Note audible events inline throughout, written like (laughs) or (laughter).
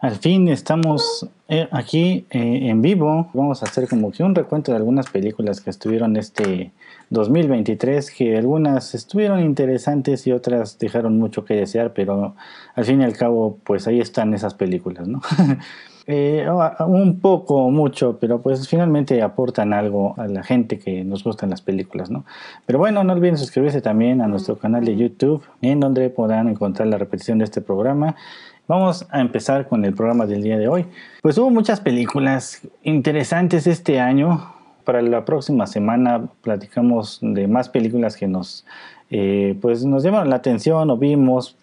Al fin estamos eh, aquí eh, en vivo. Vamos a hacer como que un recuento de algunas películas que estuvieron este 2023, que algunas estuvieron interesantes y otras dejaron mucho que desear, pero al fin y al cabo, pues ahí están esas películas, ¿no? (laughs) Eh, un poco, mucho, pero pues finalmente aportan algo a la gente que nos gustan las películas, ¿no? Pero bueno, no olviden suscribirse también a nuestro canal de YouTube, en donde podrán encontrar la repetición de este programa Vamos a empezar con el programa del día de hoy. Pues hubo muchas películas interesantes este año. Para la próxima semana platicamos de más películas que nos, eh, pues nos llamaron la atención o vimos.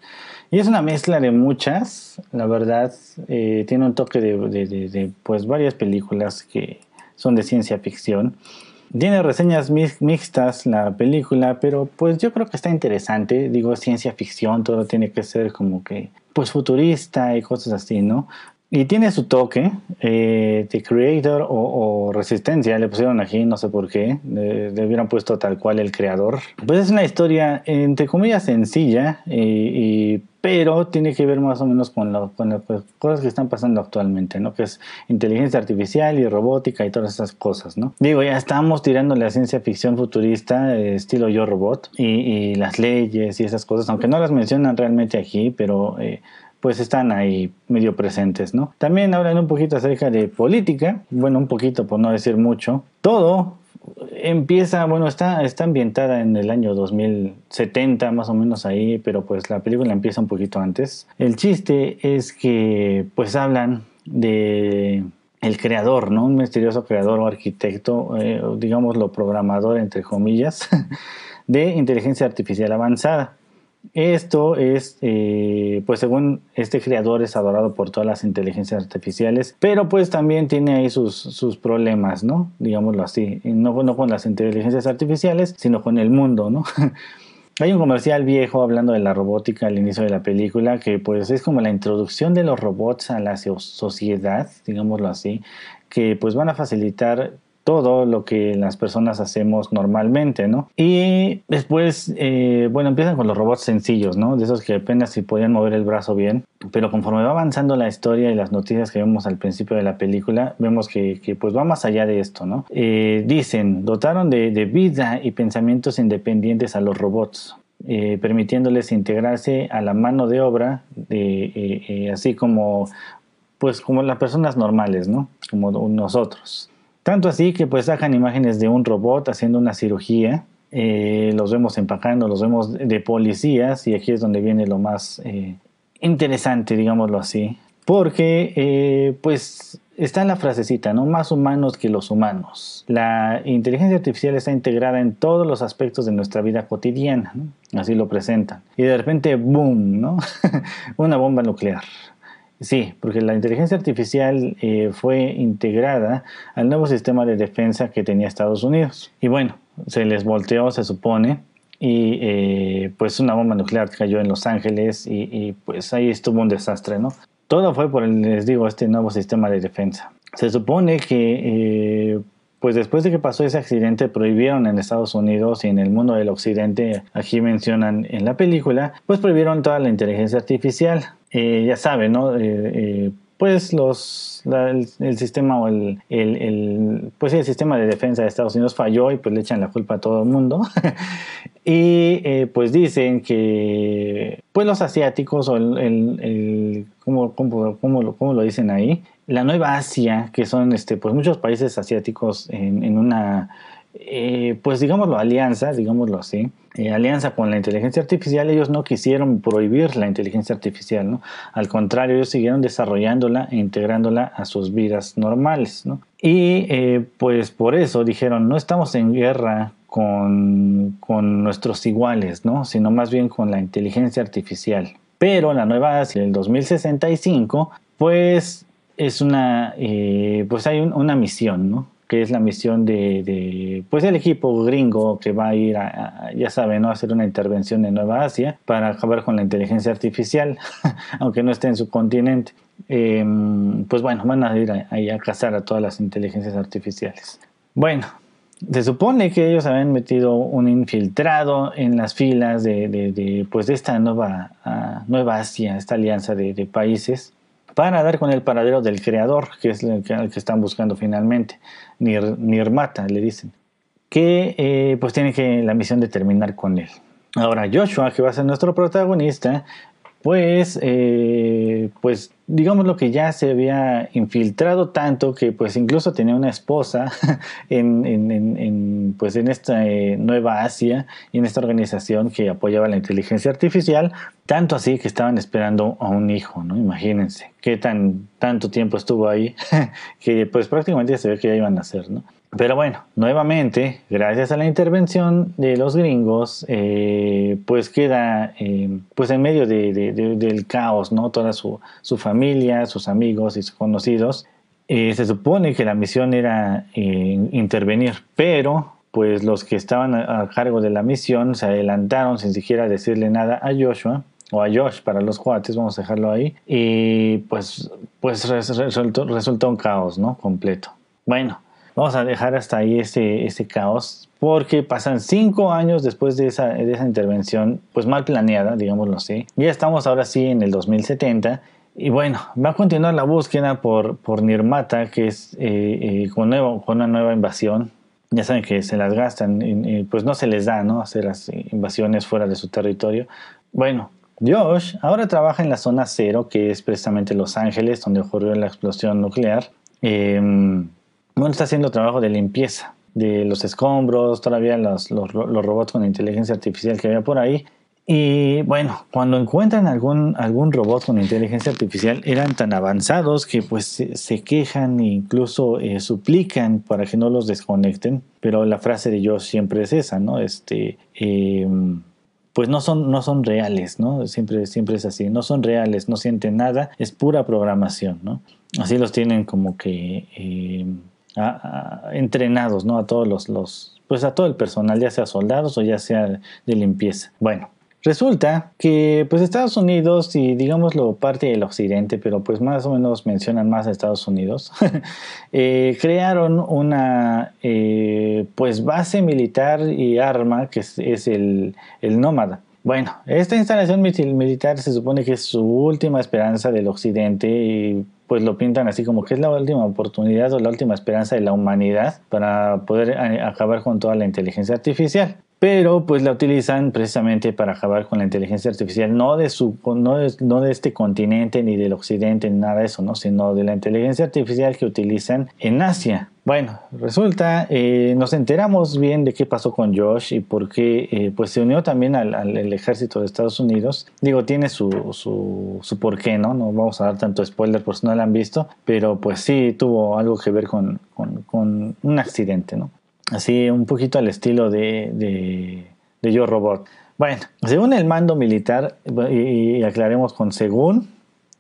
Y es una mezcla de muchas, la verdad. Eh, tiene un toque de, pues varias películas que son de ciencia ficción. Tiene reseñas mixtas la película, pero pues yo creo que está interesante. Digo, ciencia ficción, todo tiene que ser como que pues futurista y cosas así, ¿no? Y tiene su toque, eh, The Creator o, Resistencia, le pusieron aquí, no sé por qué, le, hubieran puesto tal cual el creador. Pues es una historia, entre comillas, sencilla, y, pero tiene que ver más o menos con, las pues, cosas que están pasando actualmente, ¿no? Que es inteligencia artificial y robótica y todas esas cosas, ¿no? Digo, ya estamos tirando la ciencia ficción futurista, eh, estilo Yo Robot, y, las leyes y esas cosas, aunque no las mencionan realmente aquí, pero... Eh, pues están ahí medio presentes, ¿no? También hablan un poquito acerca de política, bueno, un poquito por no decir mucho. Todo empieza, bueno, está, está ambientada en el año 2070, más o menos ahí, pero pues la película empieza un poquito antes. El chiste es que pues hablan de el creador, ¿no? Un misterioso creador o arquitecto, eh, digámoslo programador entre comillas, (laughs) de inteligencia artificial avanzada. Esto es, eh, pues según este creador es adorado por todas las inteligencias artificiales, pero pues también tiene ahí sus, sus problemas, ¿no? Digámoslo así, no, no con las inteligencias artificiales, sino con el mundo, ¿no? (laughs) Hay un comercial viejo hablando de la robótica al inicio de la película que pues es como la introducción de los robots a la sociedad, digámoslo así, que pues van a facilitar todo lo que las personas hacemos normalmente, ¿no? Y después, eh, bueno, empiezan con los robots sencillos, ¿no? De esos que apenas si podían mover el brazo bien, pero conforme va avanzando la historia y las noticias que vemos al principio de la película, vemos que, pues va más allá de esto, ¿no? Eh, dicen, dotaron de, vida y pensamientos independientes a los robots, eh, permitiéndoles integrarse a la mano de obra, de, así como, pues como las personas normales, ¿no? Como nosotros. Tanto así que pues sacan imágenes de un robot haciendo una cirugía, eh, los vemos empacando, los vemos de policías y aquí es donde viene lo más eh, interesante, digámoslo así, porque eh, pues está la frasecita, ¿no? Más humanos que los humanos. La inteligencia artificial está integrada en todos los aspectos de nuestra vida cotidiana, así lo presentan. Y de repente, ¡boom!, ¿no? (laughs) una bomba nuclear. Sí, porque la inteligencia artificial eh, fue integrada al nuevo sistema de defensa que tenía Estados Unidos. Y bueno, se les volteó, se supone, y eh, pues una bomba nuclear cayó en Los Ángeles y, pues ahí estuvo un desastre, ¿no? Todo fue por, les digo, este nuevo sistema de defensa. Se supone que eh, pues después de que pasó ese accidente prohibieron en Estados Unidos y en el mundo del occidente, aquí mencionan en la película, pues prohibieron toda la inteligencia artificial. Eh, ya saben, ¿no? Eh, eh, pues los el, sistema o el, pues el sistema de defensa de Estados Unidos falló y pues le echan la culpa a todo el mundo (laughs) y pues dicen que pues los asiáticos o el, el ¿cómo, cómo, cómo, lo dicen ahí la nueva Asia que son este pues muchos países asiáticos en, en una eh, pues digámoslo, alianza, digámoslo así, eh, alianza con la inteligencia artificial, ellos no quisieron prohibir la inteligencia artificial, ¿no? Al contrario, ellos siguieron desarrollándola e integrándola a sus vidas normales, ¿no? Y eh, pues por eso dijeron, no estamos en guerra con, con, nuestros iguales, ¿no? Sino más bien con la inteligencia artificial. Pero la nueva Asia del 2065, pues es una, eh, pues hay una misión, ¿no? Que es la misión de, pues el equipo gringo que va a ir a, ya saben, ¿no? a hacer una intervención en Nueva Asia para acabar con la inteligencia artificial, (laughs) aunque no esté en su continente. Em, pues bueno, van a ir ahí a, cazar a todas las inteligencias artificiales. Bueno, se supone que ellos habían metido un infiltrado en las filas de, de, pues de esta nueva, ah, nueva Asia, esta alianza de, países, para dar con el paradero del creador, que es el que, están buscando finalmente, Nir, Nirmata, le dicen, que eh, pues tiene que la misión de terminar con él. Ahora Joshua, que va a ser nuestro protagonista, pues, eh, pues digamos lo que ya se había infiltrado tanto que pues incluso tenía una esposa (laughs) en, en, pues en esta eh, nueva Asia y en esta organización que apoyaba la inteligencia artificial, tanto así que estaban esperando a un hijo, ¿no? Imagínense qué tan tanto tiempo estuvo ahí (laughs) que pues prácticamente se ve que ya iban a nacer, ¿no? Pero bueno, nuevamente, gracias a la intervención de los gringos, eh, pues queda eh, pues en medio del caos, ¿no? Toda su, familia, sus amigos y sus conocidos. Eh, se supone que la misión era intervenir, pero pues los que estaban a, cargo de la misión se adelantaron sin siquiera decirle nada a Joshua o a Josh para los cuates, vamos a dejarlo ahí, y pues, pues resultó, resultó un caos, ¿no? Completo. Bueno, Vamos a dejar hasta ahí ese, ese caos porque pasan cinco años después de esa, de esa intervención, pues mal planeada, digámoslo así. Ya estamos ahora sí en el 2070 y bueno, va a continuar la búsqueda por, por Nirmata, que es eh, eh, con, nuevo, con, una nueva invasión. Ya saben que se las gastan, y, pues no se les da, ¿no? Hacer las invasiones fuera de su territorio. Bueno, Josh ahora trabaja en la zona cero, que es precisamente Los Ángeles, donde ocurrió la explosión nuclear. Eh, bueno, está haciendo trabajo de limpieza de los escombros, todavía los, los, robots con inteligencia artificial que había por ahí. Y bueno, cuando encuentran algún, algún robot con inteligencia artificial, eran tan avanzados que pues se, quejan e incluso eh, suplican para que no los desconecten. Pero la frase de yo siempre es esa, ¿no? Este, em, pues no son, no son reales, ¿no? Siempre, siempre es así, no son reales, no sienten nada, es pura programación, ¿no? Así los tienen como que... Entrenados, ¿no? A todos los, los, pues a todo el personal, ya sea soldados o ya sea de limpieza. Bueno, Resulta que pues Estados Unidos y digámoslo parte del occidente, pero pues más o menos mencionan más a Estados Unidos, (laughs) eh, crearon una eh, pues base militar y arma que es, el, el, nómada. Bueno, esta instalación militar se supone que es su última esperanza del occidente y pues lo pintan así como que es la última oportunidad o la última esperanza de la humanidad para poder eh, acabar con toda la inteligencia artificial pero pues la utilizan precisamente para acabar con la inteligencia artificial, no de, su, no no de este continente ni del occidente ni nada de eso, ¿no? sino de la inteligencia artificial que utilizan en Asia. Bueno, resulta, eh, nos enteramos bien de qué pasó con Josh y por qué eh, pues se unió también al, al, ejército de Estados Unidos. Digo, tiene su, su, su porqué, ¿no? No vamos a dar tanto spoiler por lo han visto, pero pues sí tuvo algo que ver con, con, con un accidente, ¿no? así un poquito al estilo de, de, de Yo Robot. Bueno, según el mando militar, y, aclaremos con según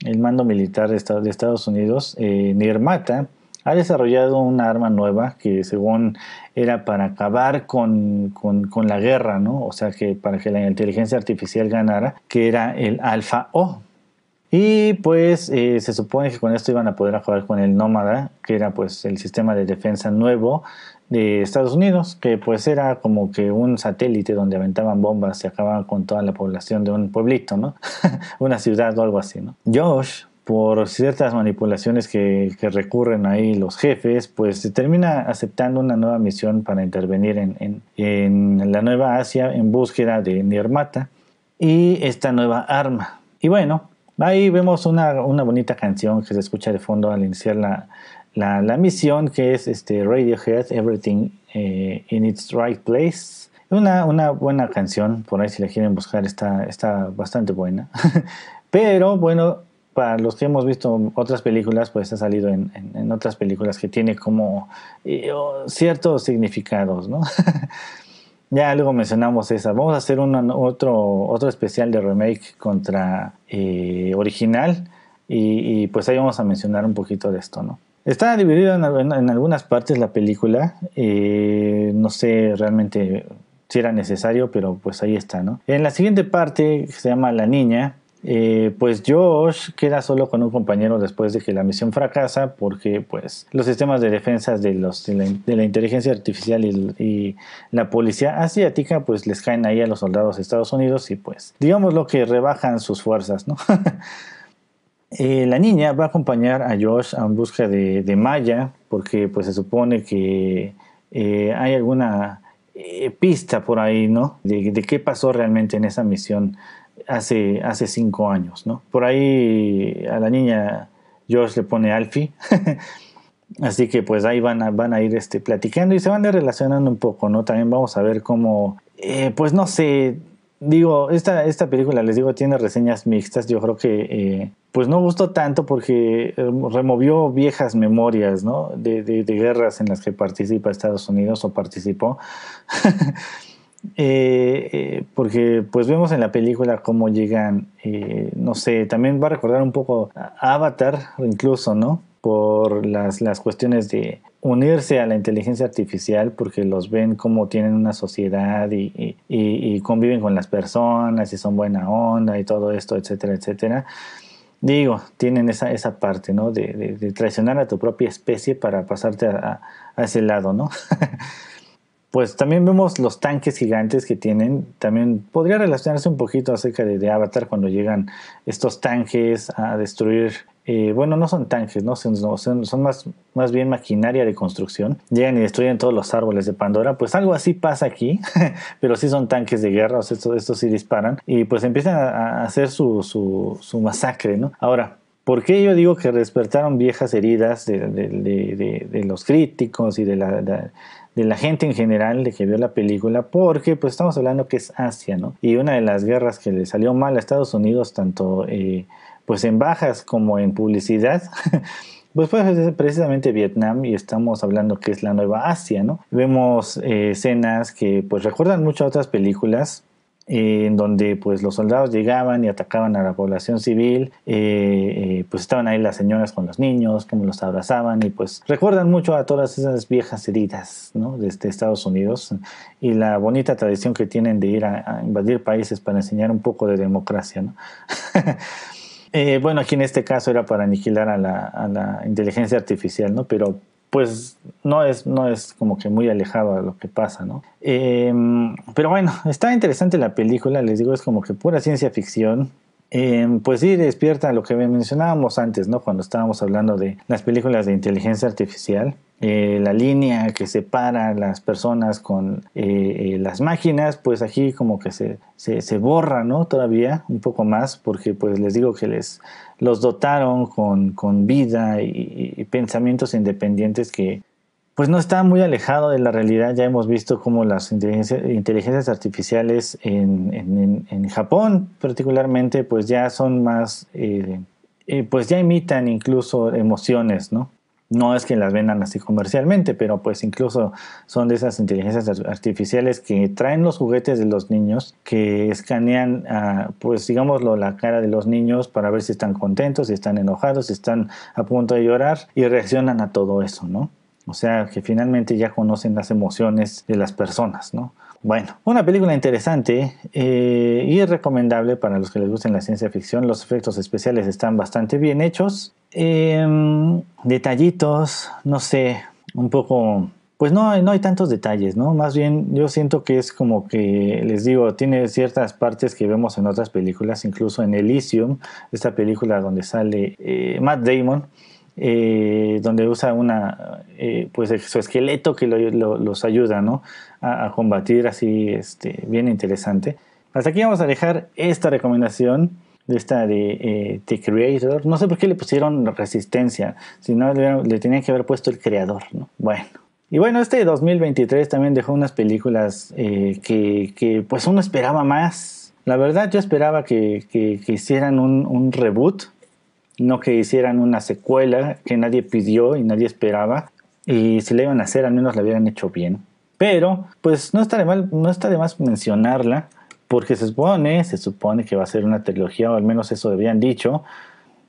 el mando militar de Estados Unidos, eh, Nirmata ha desarrollado una arma nueva que según era para acabar con, con, la guerra, ¿no? O sea, que para que la inteligencia artificial ganara, que era el Alpha O. Y pues eh, se supone que con esto iban a poder acabar con el Nómada, que era pues el sistema de defensa nuevo de Estados Unidos, que pues era como que un satélite donde aventaban bombas y acababan con toda la población de un pueblito, ¿no? (laughs) Una ciudad o algo así, ¿no? Josh, por ciertas manipulaciones que, recurren ahí los jefes, pues se termina aceptando una nueva misión para intervenir en, en, la Nueva Asia en búsqueda de Nirmata y esta nueva arma. Y bueno, ahí vemos una, una bonita canción que se escucha de fondo al iniciar la, la, misión que es este Radiohead, Everything eh, in its Right Place. Una, una buena canción, por ahí si la quieren buscar está, está bastante buena. (laughs) Pero bueno, para los que hemos visto otras películas, pues ha salido en, en, otras películas que tiene como eh, ciertos significados, ¿no? (laughs) ya luego mencionamos esa. Vamos a hacer otro, otro especial de remake contra eh, original Y, pues ahí vamos a mencionar un poquito de esto, ¿no? Está dividido en, algunas partes la película, eh, no sé realmente si era necesario, pero pues ahí está, ¿no? En la siguiente parte, se llama La Niña, eh, pues Josh queda solo con un compañero después de que la misión fracasa porque pues los sistemas de defensa de, los, de, la, inteligencia artificial y, la policía asiática pues les caen ahí a los soldados de Estados Unidos y pues digamos lo que rebajan sus fuerzas, ¿no? (laughs) Eh, la niña va a acompañar a Josh en busca de, Maya porque pues se supone que eh, hay alguna pista por ahí, ¿no? De, qué pasó realmente en esa misión hace, hace cinco años, ¿no? Por ahí a la niña George le pone Alfie. (laughs) Así que pues ahí van a, van a ir este, platicando y se van a relacionando un poco, ¿no? También vamos a ver cómo, eh, pues no sé, digo, esta, esta película, les digo, tiene reseñas mixtas. Yo creo que eh, pues no gustó tanto porque eh, removió viejas memorias, ¿no? De, de, de, guerras en las que participa Estados Unidos o participó. (laughs) Eh, eh, porque pues vemos en la película cómo llegan, eh, no sé, también va a recordar un poco Avatar incluso, ¿no? Por las, las cuestiones de unirse a la inteligencia artificial porque los ven como tienen una sociedad y, y, conviven con las personas y son buena onda y todo esto, etcétera, etcétera. Digo, tienen esa, esa parte, ¿no? De, de, traicionar a tu propia especie para pasarte a, a ese lado, ¿no? (laughs) pues también vemos los tanques gigantes que tienen. También podría relacionarse un poquito acerca de, Avatar cuando llegan estos tanques a destruir. Eh, bueno, no son tanques, ¿no? Son, más, más bien maquinaria de construcción. Llegan y destruyen todos los árboles de Pandora. Pues algo así pasa aquí, (laughs) pero sí son tanques de guerra, o sea, estos, sí disparan. Y pues empiezan a, hacer su, su, su masacre, ¿no? Ahora, ¿Por qué yo digo que despertaron viejas heridas de, de, de, de los críticos y de la, la gente en general de que vio la película, porque pues estamos hablando que es Asia, ¿no? Y una de las guerras que le salió mal a Estados Unidos, tanto eh, pues en bajas como en publicidad, (laughs) pues precisamente Vietnam y estamos hablando que es la nueva Asia, ¿no? Vemos eh, escenas que pues recuerdan mucho a otras películas, en donde pues los soldados llegaban y atacaban a la población civil, eh, eh, pues estaban ahí las señoras con los niños, como los abrazaban y pues recuerdan mucho a todas esas viejas heridas ¿no? desde Estados Unidos y la bonita tradición que tienen de ir a, invadir países para enseñar un poco de democracia. ¿no? (laughs) Eh, bueno, aquí en este caso era para aniquilar a la, a la inteligencia artificial, ¿no? pero pues no es, no es como que muy alejado a lo que pasa, ¿no? Em, pero bueno, (laughs) está interesante la película, les digo, es como que pura ciencia ficción. Em, pues sí, despierta lo que mencionábamos antes, ¿no? Cuando estábamos hablando de las películas de inteligencia artificial. Eh, la línea que separa las personas con eh, eh, las máquinas, pues aquí como que se, se, borra, ¿no? Todavía un poco más, porque pues les digo que les los dotaron con, con vida y, pensamientos independientes que pues no está muy alejado de la realidad. Ya hemos visto cómo las inteligencias, artificiales en, en, en, Japón particularmente pues ya son más, pues ya imitan incluso emociones, ¿no? No es que las vendan así comercialmente, pero pues incluso son de esas inteligencias artificiales que traen los juguetes de los niños, que escanean, ah, pues digámoslo, la cara de los niños para ver si están contentos, si están enojados, si están a punto de llorar y reaccionan a todo eso, ¿no? O sea, que finalmente ya conocen las emociones de las personas, ¿no? Bueno, una película interesante eh, y recomendable para los que les gusten la ciencia ficción. Los efectos especiales están bastante bien hechos. Em, detallitos, no sé, un poco pues no, no hay tantos detalles, ¿no? Más bien yo siento que es como que, les digo, tiene ciertas partes que vemos en otras películas, incluso en Elysium, esta película donde sale eh, Matt Damon, eh, donde usa una, pues su esqueleto que los ayuda, ¿no? A, combatir así, este, bien interesante. Hasta aquí vamos a dejar esta recomendación de esta de eh, The Creator. No sé por qué le pusieron resistencia, si no le, tenían que haber puesto el creador, ¿no? Bueno. Y bueno, este 2023 también dejó unas películas que, que, pues uno esperaba más. La verdad yo esperaba que, que, hicieran un, un reboot no que hicieran una secuela que nadie pidió y nadie esperaba. Y si la iban a hacer, al menos la hubieran hecho bien. Pero, pues no está de, mal, no está de más mencionarla, porque se supone, se supone que va a ser una trilogía, o al menos eso habían dicho.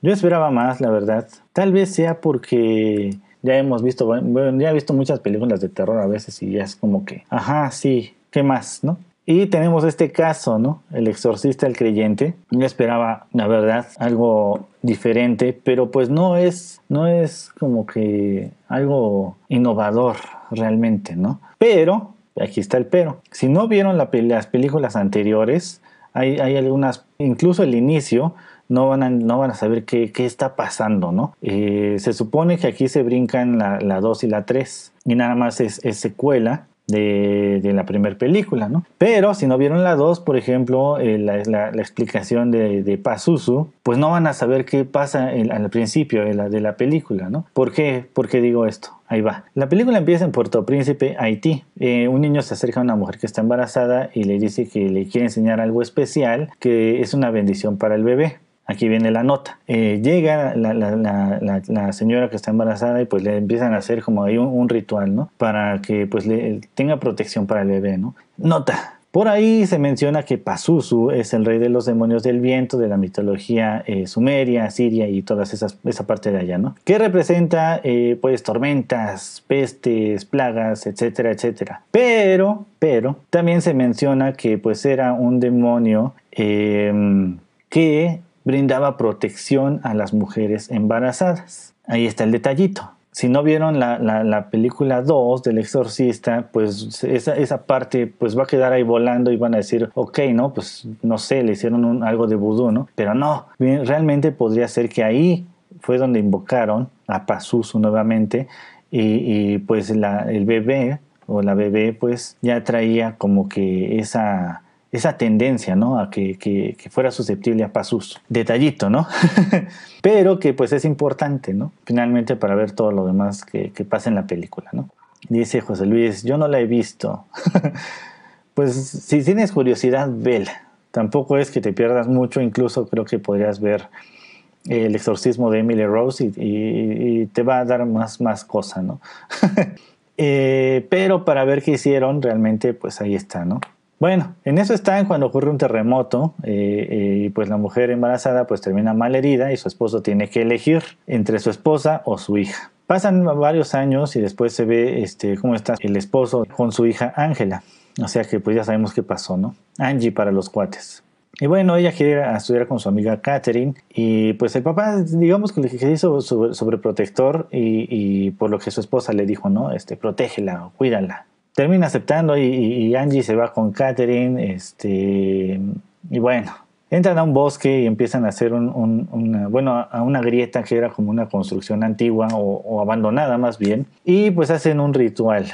Yo esperaba más, la verdad. Tal vez sea porque ya hemos visto, bueno, ya he visto muchas películas de terror a veces y ya es como que, ajá, sí, ¿qué más, no? Y tenemos este caso, ¿no? El exorcista, el creyente. Yo esperaba, la verdad, algo diferente, pero pues no es, no es como que algo innovador realmente, ¿no? Pero, aquí está el pero. Si no vieron las películas anteriores, hay, algunas, incluso el inicio, no van a, no van a saber qué, qué está pasando, ¿no? Eh, se supone que aquí se brincan la 2 y la 3 y nada más es, secuela de, de, la primera película, ¿no? Pero si no vieron la 2, por ejemplo, eh, la, la, explicación de, de Pazuzu, pues no van a saber qué pasa al principio de la, de la película, ¿no? ¿Por qué? ¿Por qué digo esto? Ahí va. La película empieza en Puerto Príncipe, Haití. Eh, un niño se acerca a una mujer que está embarazada y le dice que le quiere enseñar algo especial, que es una bendición para el bebé. Aquí viene la nota. Eh, llega la, señora que está embarazada y pues le empiezan a hacer como ahí un, ritual, ¿no? Para que pues tenga protección para el bebé, ¿no? Nota. Por ahí se menciona que Pazuzu es el rey de los demonios del viento de la mitología eh, sumeria, siria y toda esa parte de allá, ¿no? Que representa eh, pues tormentas, pestes, plagas, etcétera, etcétera. Pero, pero, también se menciona que pues era un demonio que brindaba protección a las mujeres embarazadas. Ahí está el detallito. Si no vieron la, película 2 del exorcista, pues esa, parte pues va a quedar ahí volando y van a decir, ok, ¿no? Pues no sé, le hicieron algo de vudú, ¿no? Pero no, realmente podría ser que ahí fue donde invocaron a Pazuzu nuevamente y, pues el bebé o la bebé pues ya traía como que esa esa tendencia, ¿no? A que, fuera susceptible a pasos. Detallito, ¿no? (laughs) Pero que pues es importante, ¿no? Finalmente para ver todo lo demás que, pasa en la película, ¿no? Dice José Luis, yo no la he visto. (laughs) pues si tienes curiosidad, vela. Tampoco es que te pierdas mucho, incluso creo que podrías ver el exorcismo de Emily Rose y, te va a dar más, más cosa, ¿no? (laughs) Eh, pero para ver qué hicieron, realmente pues ahí está, ¿no? Bueno, en eso están cuando ocurre un terremoto eh, eh, pues la mujer embarazada pues termina mal herida y su esposo tiene que elegir entre su esposa o su hija. Pasan varios años y después se ve este, cómo está el esposo con su hija Ángela. O sea que pues ya sabemos qué pasó, ¿no? Angie para los cuates. Y bueno, ella quiere estudiar con su amiga Catherine y pues el papá, digamos que le hizo sobreprotector y, y por lo que su esposa le dijo, ¿no? Este, protégela, cuídala termina aceptando y, Angie se va con Catherine, este, y bueno, entran a un bosque y empiezan a hacer un, una, bueno, a una grieta que era como una construcción antigua o, abandonada más bien, y pues hacen un ritual.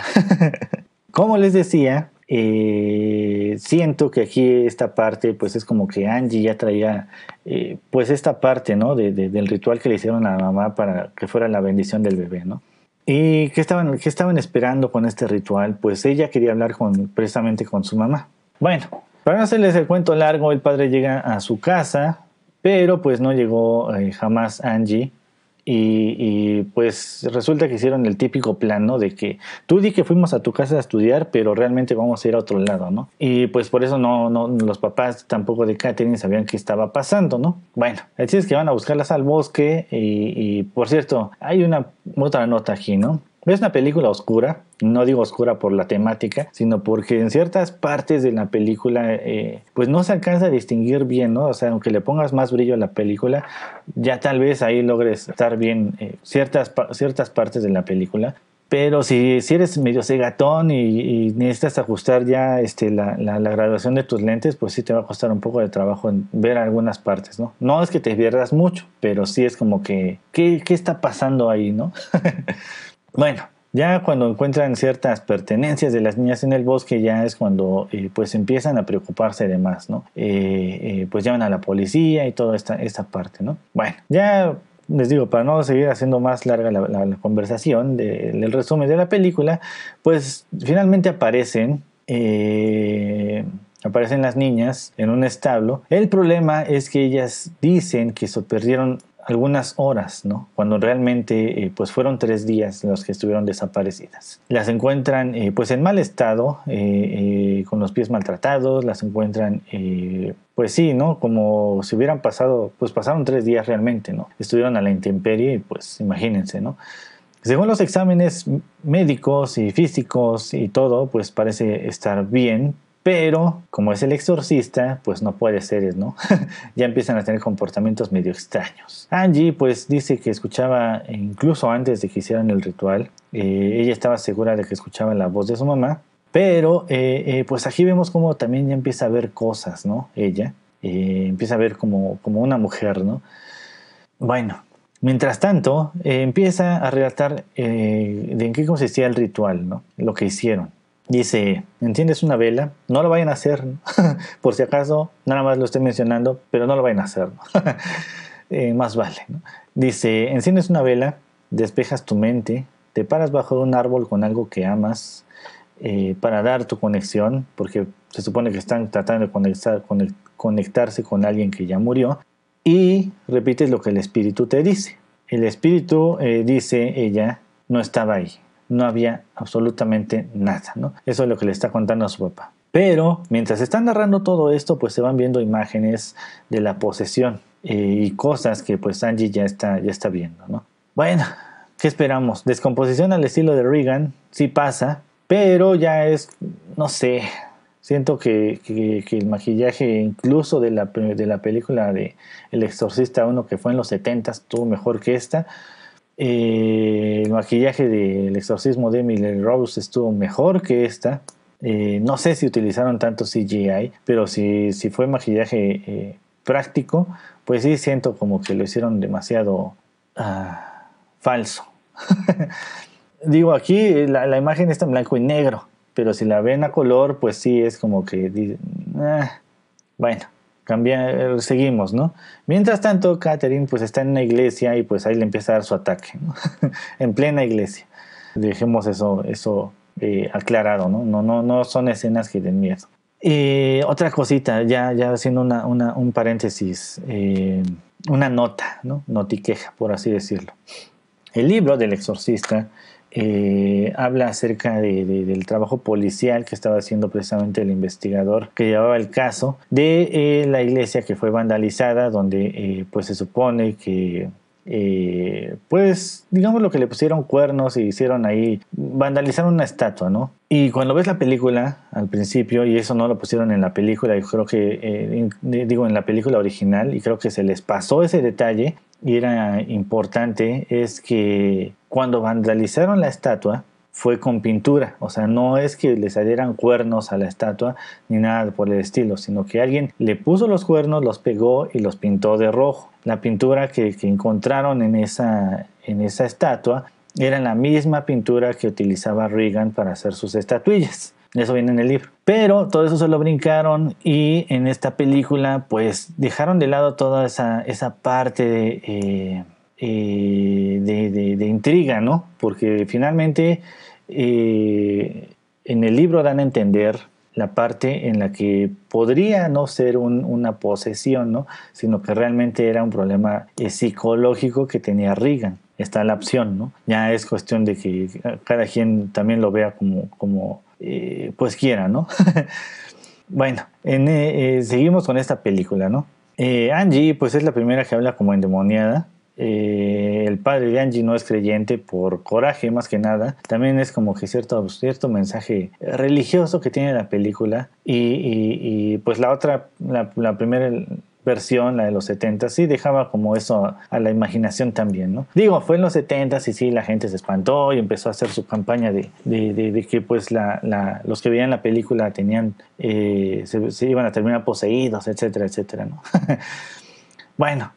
(laughs) como les decía, eh, siento que aquí esta parte pues es como que Angie ya traía eh, pues esta parte ¿no? del ritual que le hicieron a la mamá para que fuera la bendición del bebé ¿no? ¿Y qué estaban, qué estaban esperando con este ritual? Pues ella quería hablar con, precisamente con su mamá. Bueno, para no hacerles el cuento largo, el padre llega a su casa, pero pues no llegó eh, jamás Angie y, pues resulta que hicieron el típico plan, ¿no? De que tú di que fuimos a tu casa a estudiar, pero realmente vamos a ir a otro lado, ¿no? Y pues por eso no, no los papás tampoco de Catherine sabían qué estaba pasando, ¿no? Bueno, así es que van a buscarlas al bosque y, y por cierto, hay una otra nota aquí, ¿no? Es una película oscura, no digo oscura por la temática, sino porque en ciertas partes de la película eh, pues no se alcanza a distinguir bien, ¿no? O sea, aunque le pongas más brillo a la película, ya tal vez ahí logres estar bien eh, ciertas, ciertas partes de la película. Pero si, si eres medio cegatón y, necesitas ajustar ya este, la, la, graduación de tus lentes, pues sí te va a costar un poco de trabajo en ver algunas partes, ¿no? No es que te pierdas mucho, pero sí es como que, ¿qué, qué está pasando ahí, no? (laughs) Bueno, ya cuando encuentran ciertas pertenencias de las niñas en el bosque, ya es cuando eh, pues empiezan a preocuparse de más, ¿no? Eh, eh, pues llaman a la policía y toda esta, esta parte, ¿no? Bueno, ya les digo, para no seguir haciendo más larga la, conversación del resumen de la película, pues finalmente aparecen aparecen las niñas en un establo. El problema es que ellas dicen que se perdieron algunas horas, ¿no? Cuando realmente eh, pues fueron tres días los que estuvieron desaparecidas. Las encuentran eh, pues en mal estado, eh, con los pies maltratados, las encuentran pues sí, ¿no? Como si hubieran pasado, pues pasaron tres días realmente, ¿no? Estuvieron a la intemperie y pues imagínense, ¿no? Según los exámenes médicos y físicos y todo, pues parece estar bien, pero como es el exorcista, pues no puede ser, ¿no? (laughs) ya empiezan a tener comportamientos medio extraños. Angie pues dice que escuchaba, incluso antes de que hicieran el ritual, eh, ella estaba segura de que escuchaba la voz de su mamá, pero eh, eh, pues aquí vemos como también ya empieza a ver cosas, ¿no? Ella empieza a ver como, como una mujer, ¿no? Bueno, Mientras tanto, empieza a relatar de en qué consistía el ritual, ¿no? lo que hicieron. Dice, ¿entiendes una vela? No lo vayan a hacer, (laughs) por si acaso, nada más lo estoy mencionando, pero no lo vayan a hacer, (laughs) eh, más vale. Dice, enciendes una vela, despejas tu mente, te paras bajo un árbol con algo que amas eh, para dar tu conexión, porque se supone que están tratando de conectarse con alguien que ya murió, y repites lo que el espíritu te dice. El espíritu, eh, dice ella, no estaba ahí no había absolutamente nada, ¿no? Eso es lo que le está contando a su papá. Pero mientras están narrando todo esto, pues se van viendo imágenes de la posesión eh, y cosas que pues Angie ya está, ya está viendo, ¿no? Bueno, ¿qué esperamos? Descomposición al estilo de Regan, sí pasa, pero ya es, no sé, siento que, el maquillaje incluso de la, de la película de El Exorcista 1 que fue en los 70 estuvo mejor que esta. Eh, el maquillaje del exorcismo de Emily Rose estuvo mejor que esta. Eh, no sé si utilizaron tanto CGI, pero si, si fue maquillaje eh, práctico, pues sí siento como que lo hicieron demasiado ah, falso. (laughs) Digo, aquí la, imagen está en blanco y negro, pero si la ven a color, pues sí es como que... Ah, bueno, Cambia, seguimos, ¿no? Mientras tanto, Catherine pues está en una iglesia y pues ahí le empieza a dar su ataque, (laughs) en plena iglesia. Dejemos eso, eso eh, aclarado, ¿no? No, no, no son escenas que den miedo. Eh, otra cosita, ya, ya haciendo una, una, un paréntesis, eh, una nota, ¿no? Notiqueja, por así decirlo. El libro del exorcista eh, habla acerca del trabajo policial que estaba haciendo precisamente el investigador que llevaba el caso de eh, la iglesia que fue vandalizada, donde eh, pues se supone que pues digamos lo que le pusieron cuernos y hicieron ahí, vandalizaron una estatua, ¿no? Y cuando ves la película al principio, y eso no lo pusieron en la película, yo creo que, digo en la película original, y creo que se les pasó ese detalle, y era importante, es que cuando vandalizaron la estatua fue con pintura, o sea, no es que le salieran cuernos a la estatua ni nada por el estilo, sino que alguien le puso los cuernos, los pegó y los pintó de rojo. La pintura que, encontraron en esa, en esa estatua era la misma pintura que utilizaba Reagan para hacer sus estatuillas. Eso viene en el libro. Pero todo eso se lo brincaron y en esta película pues dejaron de lado toda esa, esa parte de... Eh, eh, de, intriga, ¿no? Porque finalmente eh, en el libro dan a entender la parte en la que podría no ser una posesión, ¿no? Sino que realmente era un problema eh, psicológico que tenía Reagan. Está la opción, ¿no? Ya es cuestión de que cada quien también lo vea como, como pues quiera, ¿no? (laughs) bueno, seguimos con esta película, ¿no? Angie, pues es la primera que habla como endemoniada eh, el padre de Angie no es creyente por coraje más que nada. También es como que cierto, cierto mensaje religioso que tiene la película. Y, pues la otra, la, primera versión, la de los 70, sí dejaba como eso a, la imaginación también, ¿no? Digo, fue en los 70 y sí, la gente se espantó y empezó a hacer su campaña de, de, que pues la, los que veían la película tenían, eh, se, se, iban a terminar poseídos, etcétera, etcétera, ¿no? (laughs) bueno,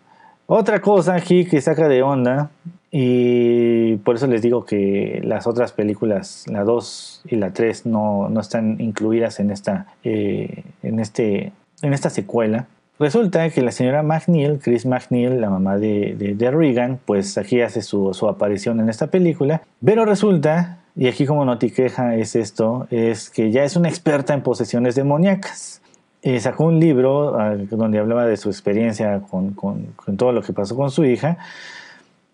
otra cosa aquí que saca de onda, y por eso les digo que las otras películas, la 2 y la 3, no, están incluidas en esta, eh, en, este, en esta secuela. Resulta que la señora McNeil, Chris McNeil, la mamá de, de, Reagan, pues aquí hace su, su, aparición en esta película. Pero resulta, y aquí como no te queja es esto, es que ya es una experta en posesiones demoníacas. Eh, sacó un libro donde hablaba de su experiencia con, todo lo que pasó con su hija.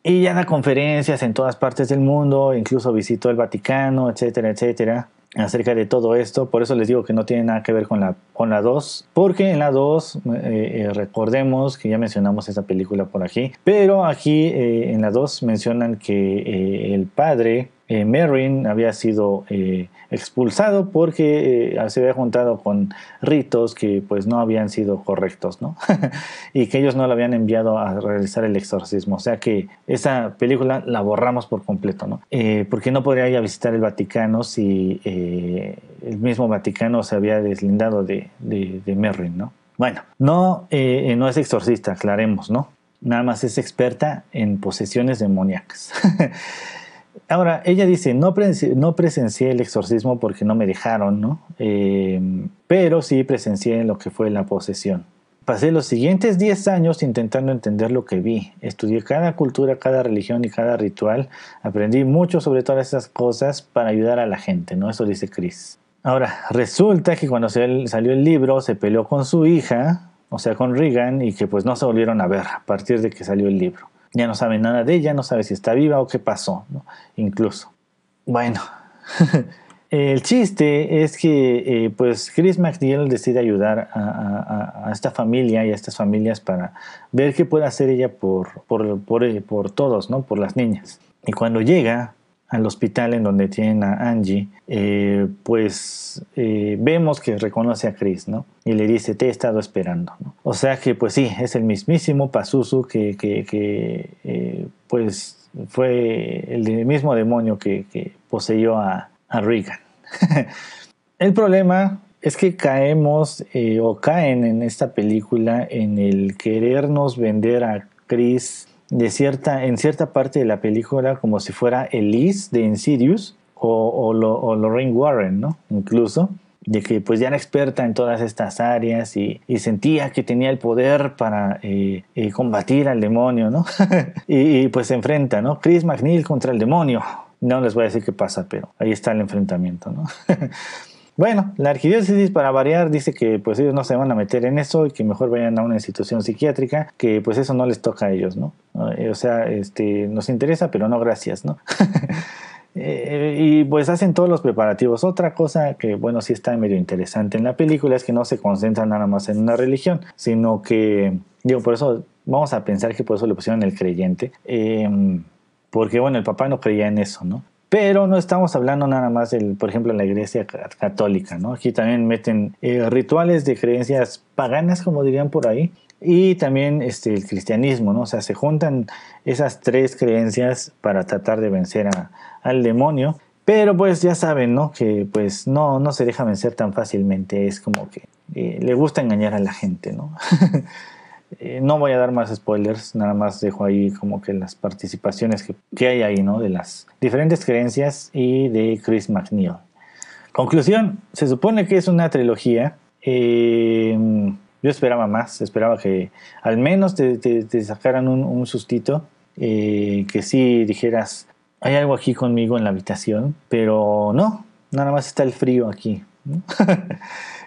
Y ya da conferencias en todas partes del mundo, incluso visitó el Vaticano, etcétera, etcétera, acerca de todo esto. Por eso les digo que no tiene nada que ver con la, con la 2, porque en la 2, eh, eh, recordemos que ya mencionamos esa película por aquí, pero aquí en la 2 mencionan que el padre eh, Merrin había sido eh, expulsado porque eh, se había juntado con ritos que pues no habían sido correctos, ¿no? (laughs) y que ellos no lo habían enviado a realizar el exorcismo. O sea que esa película la borramos por completo, ¿no? porque no podría ir a visitar el Vaticano si el mismo Vaticano se había deslindado de, de, Merrin, ¿no? Bueno, no, no es exorcista, aclaremos, ¿no? Nada más es experta en posesiones demoníacas. (laughs) Ahora, ella dice, no, no presencié el exorcismo porque no me dejaron, ¿no? Eh, pero sí presencié lo que fue la posesión. Pasé los siguientes 10 años intentando entender lo que vi. Estudié cada cultura, cada religión y cada ritual. Aprendí mucho sobre todas esas cosas para ayudar a la gente, ¿no? Eso dice Chris. Ahora, resulta que cuando salió el libro se peleó con su hija, o sea, con Regan, y que pues no se volvieron a ver a partir de que salió el libro ya no sabe nada de ella, no sabe si está viva o qué pasó, incluso. Bueno, (laughs) el chiste es que eh, pues Chris McNeil decide ayudar a, esta familia y a estas familias para ver qué puede hacer ella por, por, por, eh, por todos, ¿no? por las niñas. Y cuando llega, al hospital en donde tienen a Angie, eh, pues eh, vemos que reconoce a Chris, ¿no? Y le dice, te he estado esperando, ¿no? O sea que pues sí, es el mismísimo Pazuzu que, que, eh, pues fue el mismo demonio que, poseyó a, a Regan. (laughs) el problema es que caemos o caen en esta película en el querernos vender a Chris de cierta, en cierta parte de la película como si fuera Elise de Insidious o, Lorraine Warren, ¿no? Incluso, de que pues ya era experta en todas estas áreas y, sentía que tenía el poder para eh, eh, combatir al demonio, ¿no? (laughs) y, pues se enfrenta, ¿no? Chris McNeil contra el demonio. No les voy a decir qué pasa, pero ahí está el enfrentamiento, ¿no? (laughs) Bueno, la arquidiócesis para variar dice que pues ellos no se van a meter en eso y que mejor vayan a una institución psiquiátrica, que pues eso no les toca a ellos, ¿no? Eh, o sea, este, nos interesa, pero no gracias, ¿no? (laughs) Eh, y pues hacen todos los preparativos. Otra cosa que, bueno, sí está medio interesante en la película es que no se concentran nada más en una religión, sino que, digo, por eso vamos a pensar que por eso le pusieron el creyente. Em, porque bueno, el papá no creía en eso, ¿no? Pero no estamos hablando nada más, del, por ejemplo, en la iglesia católica, ¿no? Aquí también meten eh, rituales de creencias paganas, como dirían por ahí, y también este, el cristianismo, ¿no? O sea, se juntan esas tres creencias para tratar de vencer al demonio. Pero pues ya saben, ¿no? Que pues no, no se deja vencer tan fácilmente. Es como que eh, le gusta engañar a la gente, ¿no? (laughs) Eh, no voy a dar más spoilers, nada más dejo ahí como que las participaciones que, hay ahí, ¿no? De las diferentes creencias y de Chris McNeil. Conclusión, se supone que es una trilogía. Eh, yo esperaba más, esperaba que al menos te, sacaran un, sustito, eh, que sí dijeras, hay algo aquí conmigo en la habitación, pero no, nada más está el frío aquí.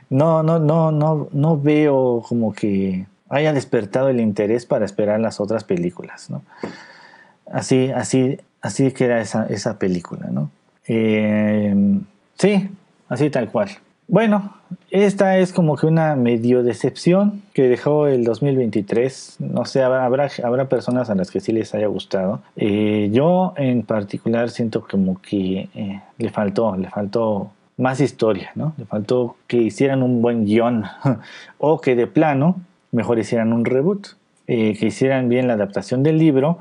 no, (laughs) no, no, no, no veo como que haya despertado el interés para esperar las otras películas, ¿no? Así, así, así que era esa, esa película, ¿no? Eh, sí, así tal cual. Bueno, esta es como que una medio decepción que dejó el 2023. No sé, habrá, habrá personas a las que sí les haya gustado. Eh, yo en particular siento como que eh, le faltó, le faltó más historia, ¿no? Le faltó que hicieran un buen guion (laughs) o que de plano mejor hicieran un reboot, eh, que hicieran bien la adaptación del libro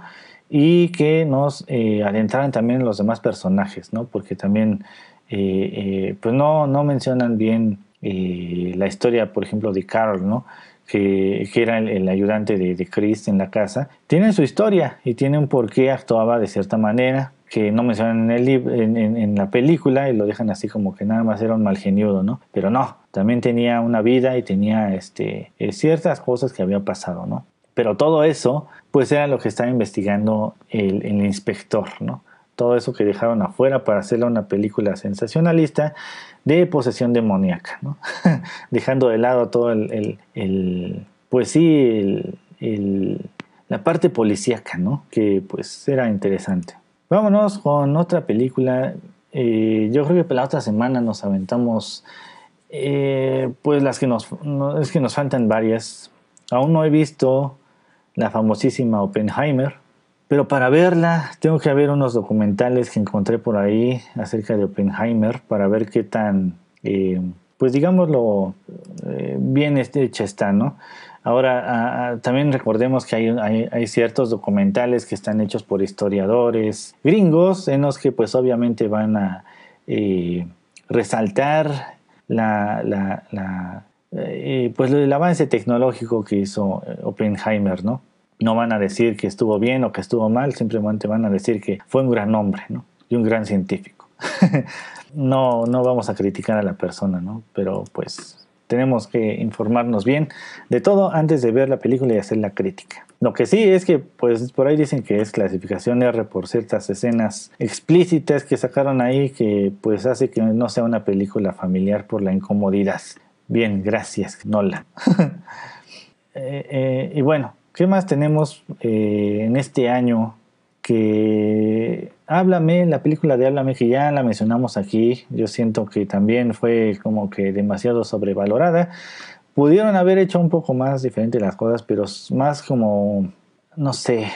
y que nos eh, adentraran también los demás personajes, ¿no? Porque también eh, pues no, no mencionan bien la historia, por ejemplo, de Carl, ¿no? Que, que, era el, ayudante de, de, Chris en la casa, tiene su historia y tiene un por qué actuaba de cierta manera, que no mencionan en, el en, en, la película y lo dejan así como que nada más era un mal geniudo, ¿no? Pero no, también tenía una vida y tenía este, eh, ciertas cosas que había pasado, ¿no? Pero todo eso, pues era lo que estaba investigando el, el inspector, ¿no? todo eso que dejaron afuera para hacerle una película sensacionalista de posesión demoníaca, ¿no? (laughs) dejando de lado todo el, pues sí, la parte policíaca, ¿no? que pues era interesante. Vámonos con otra película. Eh, yo creo que la otra semana nos aventamos, eh, pues las que nos, es que nos faltan varias. Aún no he visto la famosísima Oppenheimer, pero para verla tengo que ver unos documentales que encontré por ahí acerca de Oppenheimer para ver qué tan, eh, pues digámoslo, eh, bien hecha está, ¿no? Ahora, también recordemos que hay, ciertos documentales que están hechos por historiadores gringos en los que pues obviamente van a eh, resaltar la, la, pues el avance tecnológico que hizo Oppenheimer, ¿no? no van a decir que estuvo bien o que estuvo mal, simplemente van a decir que fue un gran hombre ¿no? y un gran científico. (laughs) no, no vamos a criticar a la persona, ¿no? pero pues tenemos que informarnos bien de todo antes de ver la película y hacer la crítica. Lo que sí es que, pues por ahí dicen que es clasificación R por ciertas escenas explícitas que sacaron ahí que pues hace que no sea una película familiar por la incomodidad. Bien, gracias, Nola. (laughs) Eh, eh, y bueno, ¿Qué más tenemos eh, en este año? Que Háblame, la película de Háblame que ya la mencionamos aquí, yo siento que también fue como que demasiado sobrevalorada. Pudieron haber hecho un poco más diferente las cosas, pero más como, no sé,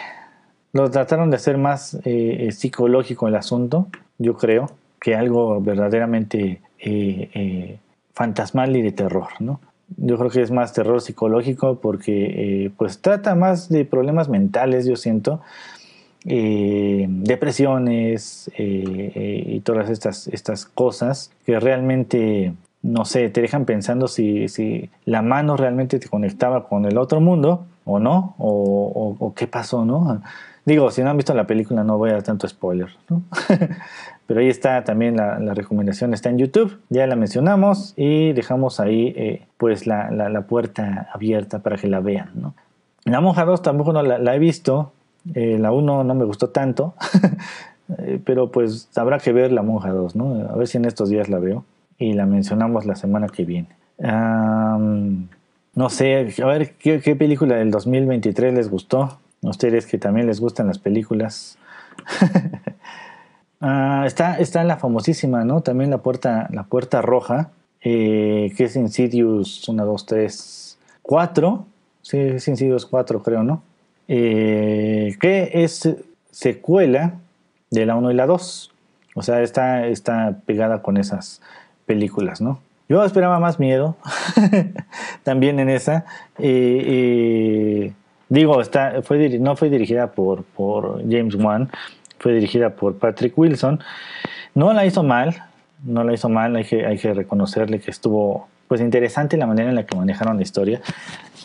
lo trataron de hacer más eh, eh, psicológico el asunto, yo creo, que algo verdaderamente fantasmal y de terror, ¿no? yo creo que es más terror psicológico porque eh, pues trata más de problemas mentales, yo siento, eh, depresiones eh, y todas estas, estas cosas que realmente, no sé, te dejan pensando si, si la mano realmente te conectaba con el otro mundo o no, o, o qué pasó, ¿no? Digo, si no han visto la película no voy a dar tanto spoiler. (laughs) Pero ahí está también la, recomendación, está en YouTube, ya la mencionamos y dejamos ahí eh, pues la, puerta abierta para que la vean. ¿no? La Monja 2 tampoco no la, he visto, eh, la 1 no me gustó tanto, (laughs) eh, pero pues habrá que ver la Monja 2, ¿no? A ver si en estos días la veo y la mencionamos la semana que viene. no sé, a ver, ¿qué, ¿qué, película del 2023 les gustó? A ustedes que también les gustan las películas. (laughs) Ah, está, está la famosísima, ¿no? También la puerta, la puerta roja, eh, que es Insidious 1, 2, 3, 4. Sí, es Insidious 4, creo, ¿no? Eh, que es secuela de la 1 y la 2. O sea, está, está pegada con esas películas, ¿no? Yo esperaba más miedo (laughs) también en esa. Eh, digo, está, no fue dirigida por, por James Wan, fue dirigida por Patrick Wilson. No la hizo mal, no la hizo mal, hay que, hay que reconocerle que estuvo pues interesante la manera en la que manejaron la historia,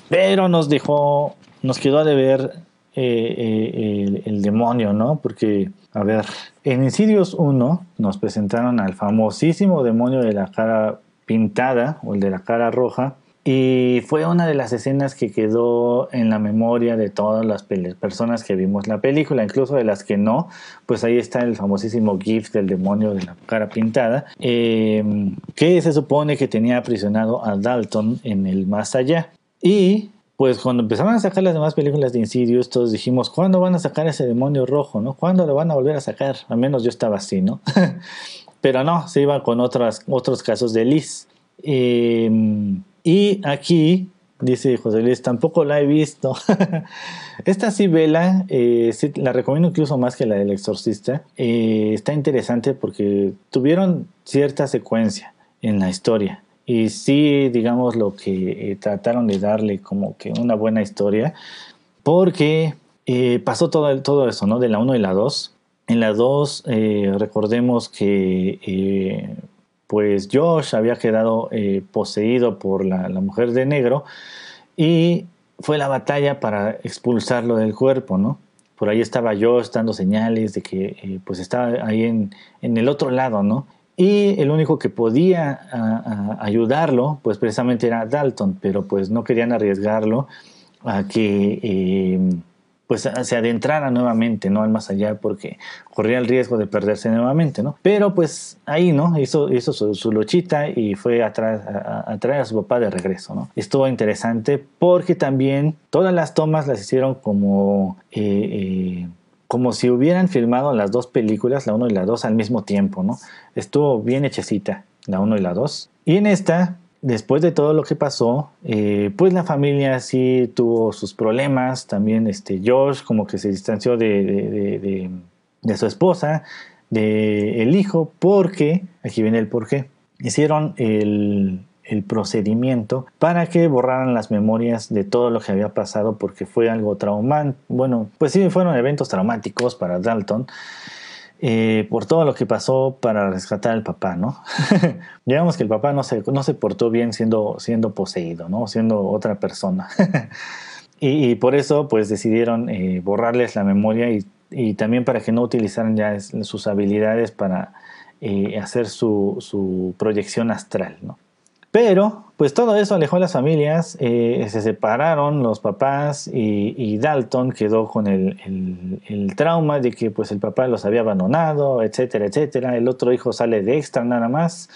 pero nos dejó, nos quedó a deber eh, eh, el, demonio, ¿no? Porque, a ver, en Insidious 1 nos presentaron al famosísimo demonio de la cara pintada o el de la cara roja, y fue una de las escenas que quedó en la memoria de todas las personas que vimos la película, incluso de las que no, pues ahí está el famosísimo GIF del demonio de la cara pintada, em, que se supone que tenía aprisionado a Dalton en el más allá. Y pues cuando empezaron a sacar las demás películas de Insidious, todos dijimos, ¿cuándo van a sacar ese demonio rojo? ¿no? ¿Cuándo lo van a volver a sacar? Al menos yo estaba así, ¿no? (laughs) Pero no, se iba con otras, otros casos de Liz. Eh, y aquí, dice José Luis, tampoco la he visto. (laughs) Esta sí, vela, eh, la recomiendo incluso más que la del exorcista. Eh, está interesante porque tuvieron cierta secuencia en la historia. Y sí, digamos, lo que eh, trataron de darle como que una buena historia. Porque pasó todo, todo eso, ¿no? De la 1 y la 2. En la 2, recordemos que pues Josh había quedado eh, poseído por la, mujer de negro y fue la batalla para expulsarlo del cuerpo, ¿no? Por ahí estaba Josh dando señales de que eh, pues estaba ahí en, el otro lado, ¿no? Y el único que podía ayudarlo, pues precisamente era Dalton, pero pues no querían arriesgarlo a que, eh, pues se adentrara nuevamente, ¿no? Al más allá, porque corría el riesgo de perderse nuevamente, ¿no? Pero pues ahí, ¿no? Hizo, hizo su, luchita y fue a traer, a, su papá de regreso, ¿no? Estuvo interesante porque también todas las tomas las hicieron como... Eh, eh, como si hubieran filmado las dos películas, la 1 y la 2, al mismo tiempo, ¿no? Estuvo bien hechecita, la 1 y la 2. Y en esta, después de todo lo que pasó, eh, pues la familia sí tuvo sus problemas. También este Josh como que se distanció de, su esposa, de el hijo, porque, aquí viene el porqué, hicieron el, procedimiento para que borraran las memorias de todo lo que había pasado porque fue algo traumante. Bueno, pues sí, fueron eventos traumáticos para Dalton. Eh, por todo lo que pasó para rescatar al papá, ¿no? (laughs) Digamos que el papá no se, no se portó bien siendo, siendo poseído, ¿no? Siendo otra persona. (laughs) y, por eso, pues decidieron eh, borrarles la memoria y, también para que no utilizaran ya sus habilidades para eh, hacer su, su proyección astral, ¿no? Pero, pues todo eso alejó a las familias, eh, se separaron los papás y, Dalton quedó con el, trauma de que pues el papá los había abandonado, etcétera, etcétera. El otro hijo sale de extra nada más,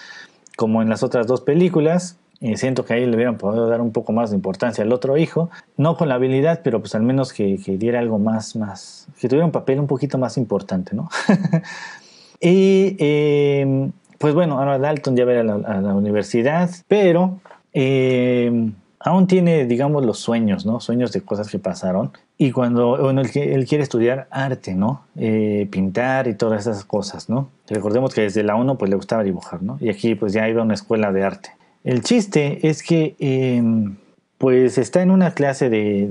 como en las otras dos películas. Siento que ahí le hubieran podido dar un poco más de importancia al otro hijo, no con la habilidad, pero pues al menos que, diera algo más, más, que tuviera un papel un poquito más importante, ¿no? (laughs) y eh, pues bueno, ahora Dalton ya va a la, universidad, pero eh, aún tiene, digamos, los sueños, ¿no? Sueños de cosas que pasaron. Y cuando, bueno, él, quiere estudiar arte, ¿no? Eh, pintar y todas esas cosas, ¿no? Recordemos que desde la 1 pues le gustaba dibujar, ¿no? Y aquí pues ya iba a una escuela de arte. El chiste es que em, pues está en una clase de,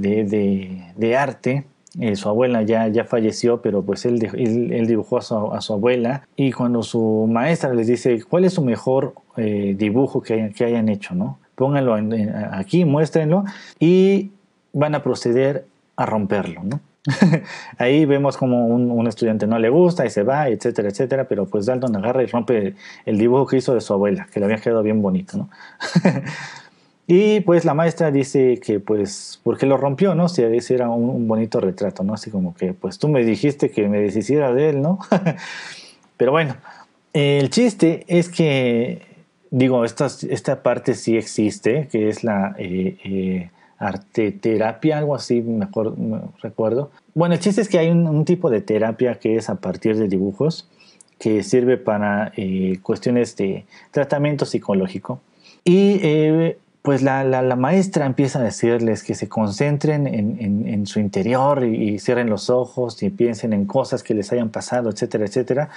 de arte eh, su abuela ya, ya falleció, pero pues él, él, dibujó a su, abuela y cuando su maestra les dice cuál es su mejor eh, dibujo que, que, hayan hecho, ¿no? Pónganlo aquí, muéstrenlo y van a proceder a romperlo, ¿no? (laughs) Ahí vemos como un, un, estudiante no le gusta y se va, etcétera, etcétera, pero pues Dalton agarra y rompe el dibujo que hizo de su abuela, que le había quedado bien bonito, ¿no? (laughs) Y pues la maestra dice que pues, ¿por qué lo rompió, no? Si ese era un, bonito retrato, ¿no? Así como que, pues tú me dijiste que me deshiciera de él, ¿no? (laughs) Pero bueno, el chiste es que, digo, esta, esta parte sí existe, que es la eh, eh, arte terapia, algo así, mejor recuerdo. Bueno, el chiste es que hay un, tipo de terapia que es a partir de dibujos, que sirve para eh, cuestiones de tratamiento psicológico. Y pues la, maestra empieza a decirles que se concentren en, su interior y, cierren los ojos y piensen en cosas que les hayan pasado, etcétera, etcétera.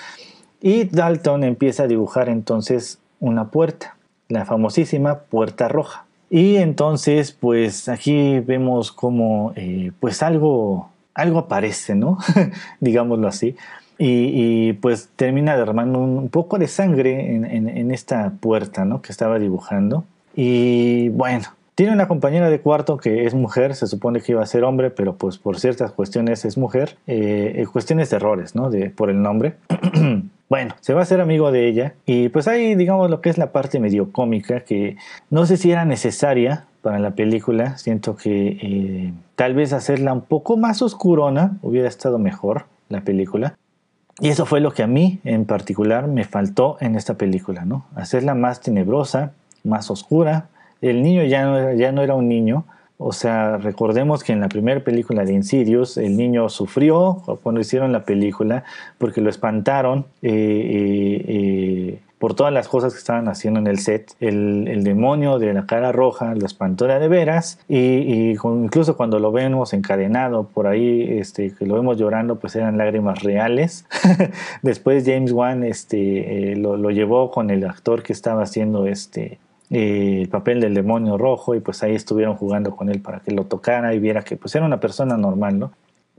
Y Dalton empieza a dibujar entonces una puerta, la famosísima puerta roja. Y entonces, pues aquí vemos como, eh, pues algo, algo aparece, ¿no? (laughs) Digámoslo así. Y, pues termina derramando un, poco de sangre en, en, esta puerta, ¿no? Que estaba dibujando. Y bueno, tiene una compañera de cuarto que es mujer, se supone que iba a ser hombre, pero pues por ciertas cuestiones es mujer, eh, eh, cuestiones de errores, ¿no? De, por el nombre. (clears throat) bueno, se va a hacer amigo de ella y pues ahí digamos lo que es la parte medio cómica que no sé si era necesaria para la película, siento que eh, tal vez hacerla un poco más oscurona hubiera estado mejor la película. Y eso fue lo que a mí en particular me faltó en esta película, ¿no? Hacerla más tenebrosa, más oscura. El niño ya no, ya no era un niño. O sea, recordemos que en la primera película de Insidious el niño sufrió cuando hicieron la película porque lo espantaron eh, eh, eh, por todas las cosas que estaban haciendo en el set. El, demonio de la cara roja lo espantó de veras y, incluso cuando lo vemos encadenado por ahí, este, que lo vemos llorando, pues eran lágrimas reales. (laughs) Después James Wan este, lo, llevó con el actor que estaba haciendo este, el papel del demonio rojo y pues ahí estuvieron jugando con él para que lo tocara y viera que pues era una persona normal, ¿no?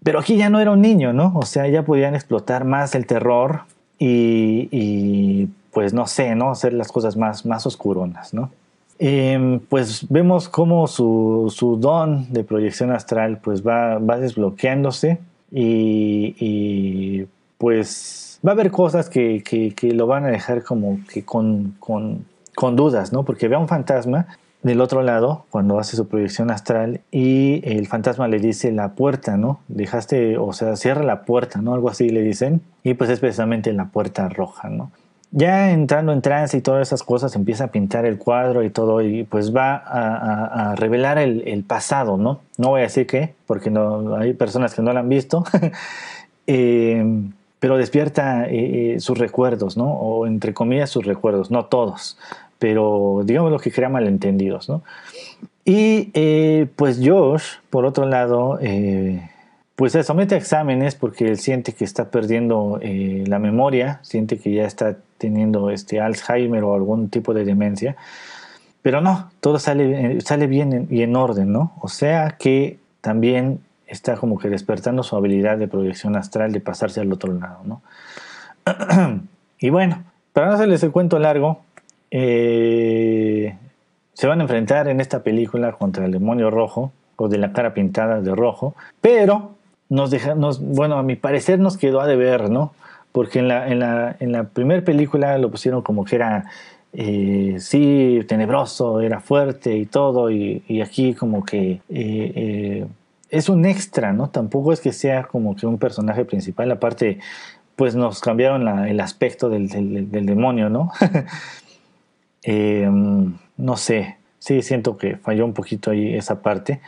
Pero aquí ya no era un niño, ¿no? O sea, ya podían explotar más el terror y, pues no sé, ¿no? Hacer las cosas más, más oscuronas, ¿no? Em, pues vemos cómo su, su, don de proyección astral pues va, va desbloqueándose y, pues va a haber cosas que, que, lo van a dejar como que con con dudas, ¿no? Porque ve a un fantasma del otro lado cuando hace su proyección astral y el fantasma le dice la puerta, ¿no? Dejaste, o sea, cierra la puerta, ¿no? Algo así le dicen. Y pues es precisamente la puerta roja, ¿no? Ya entrando en trance y todas esas cosas, empieza a pintar el cuadro y todo, y pues va a, revelar el, pasado, ¿no? No voy a decir qué, porque no, hay personas que no lo han visto, (laughs) eh, pero despierta eh, eh, sus recuerdos, ¿no? O entre comillas sus recuerdos, no todos, pero digamos lo que crea malentendidos, ¿no? Y eh, pues Josh, por otro lado, eh, pues se somete a exámenes porque él siente que está perdiendo eh, la memoria, siente que ya está teniendo este Alzheimer o algún tipo de demencia, pero no, todo sale, sale bien y en orden, ¿no? O sea que también está como que despertando su habilidad de proyección astral de pasarse al otro lado, ¿no? (clears throat) y bueno, para no hacerles el cuento largo, eh, se van a enfrentar en esta película contra el demonio rojo o de la cara pintada de rojo, pero nos deja, bueno, a mi parecer nos quedó a deber, ¿no? Porque en la, en la, en la primera película lo pusieron como que era, eh, sí, tenebroso, era fuerte y todo, y, aquí como que eh, es un extra, ¿no? Tampoco es que sea como que un personaje principal, aparte, pues nos cambiaron el aspecto del demonio, ¿no? (laughs) Em, no sé, sí siento que falló un poquito ahí esa parte.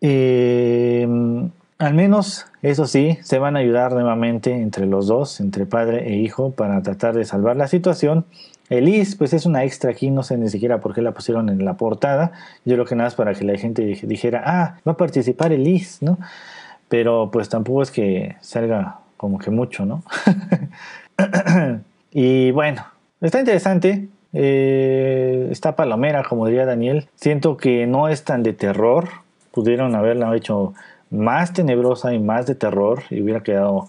Em, al menos, eso sí, se van a ayudar nuevamente entre los dos, entre padre e hijo, para tratar de salvar la situación. Elise, pues es una extra aquí, no sé ni siquiera por qué la pusieron en la portada. Yo creo que nada es para que la gente dijera, ah, va a participar Elise, ¿no? Pero pues tampoco es que salga como que mucho, ¿no? (laughs) y bueno, está interesante. Eh, está palomera, como diría Daniel. Siento que no es tan de terror. Pudieron haberla hecho más tenebrosa y más de terror y hubiera quedado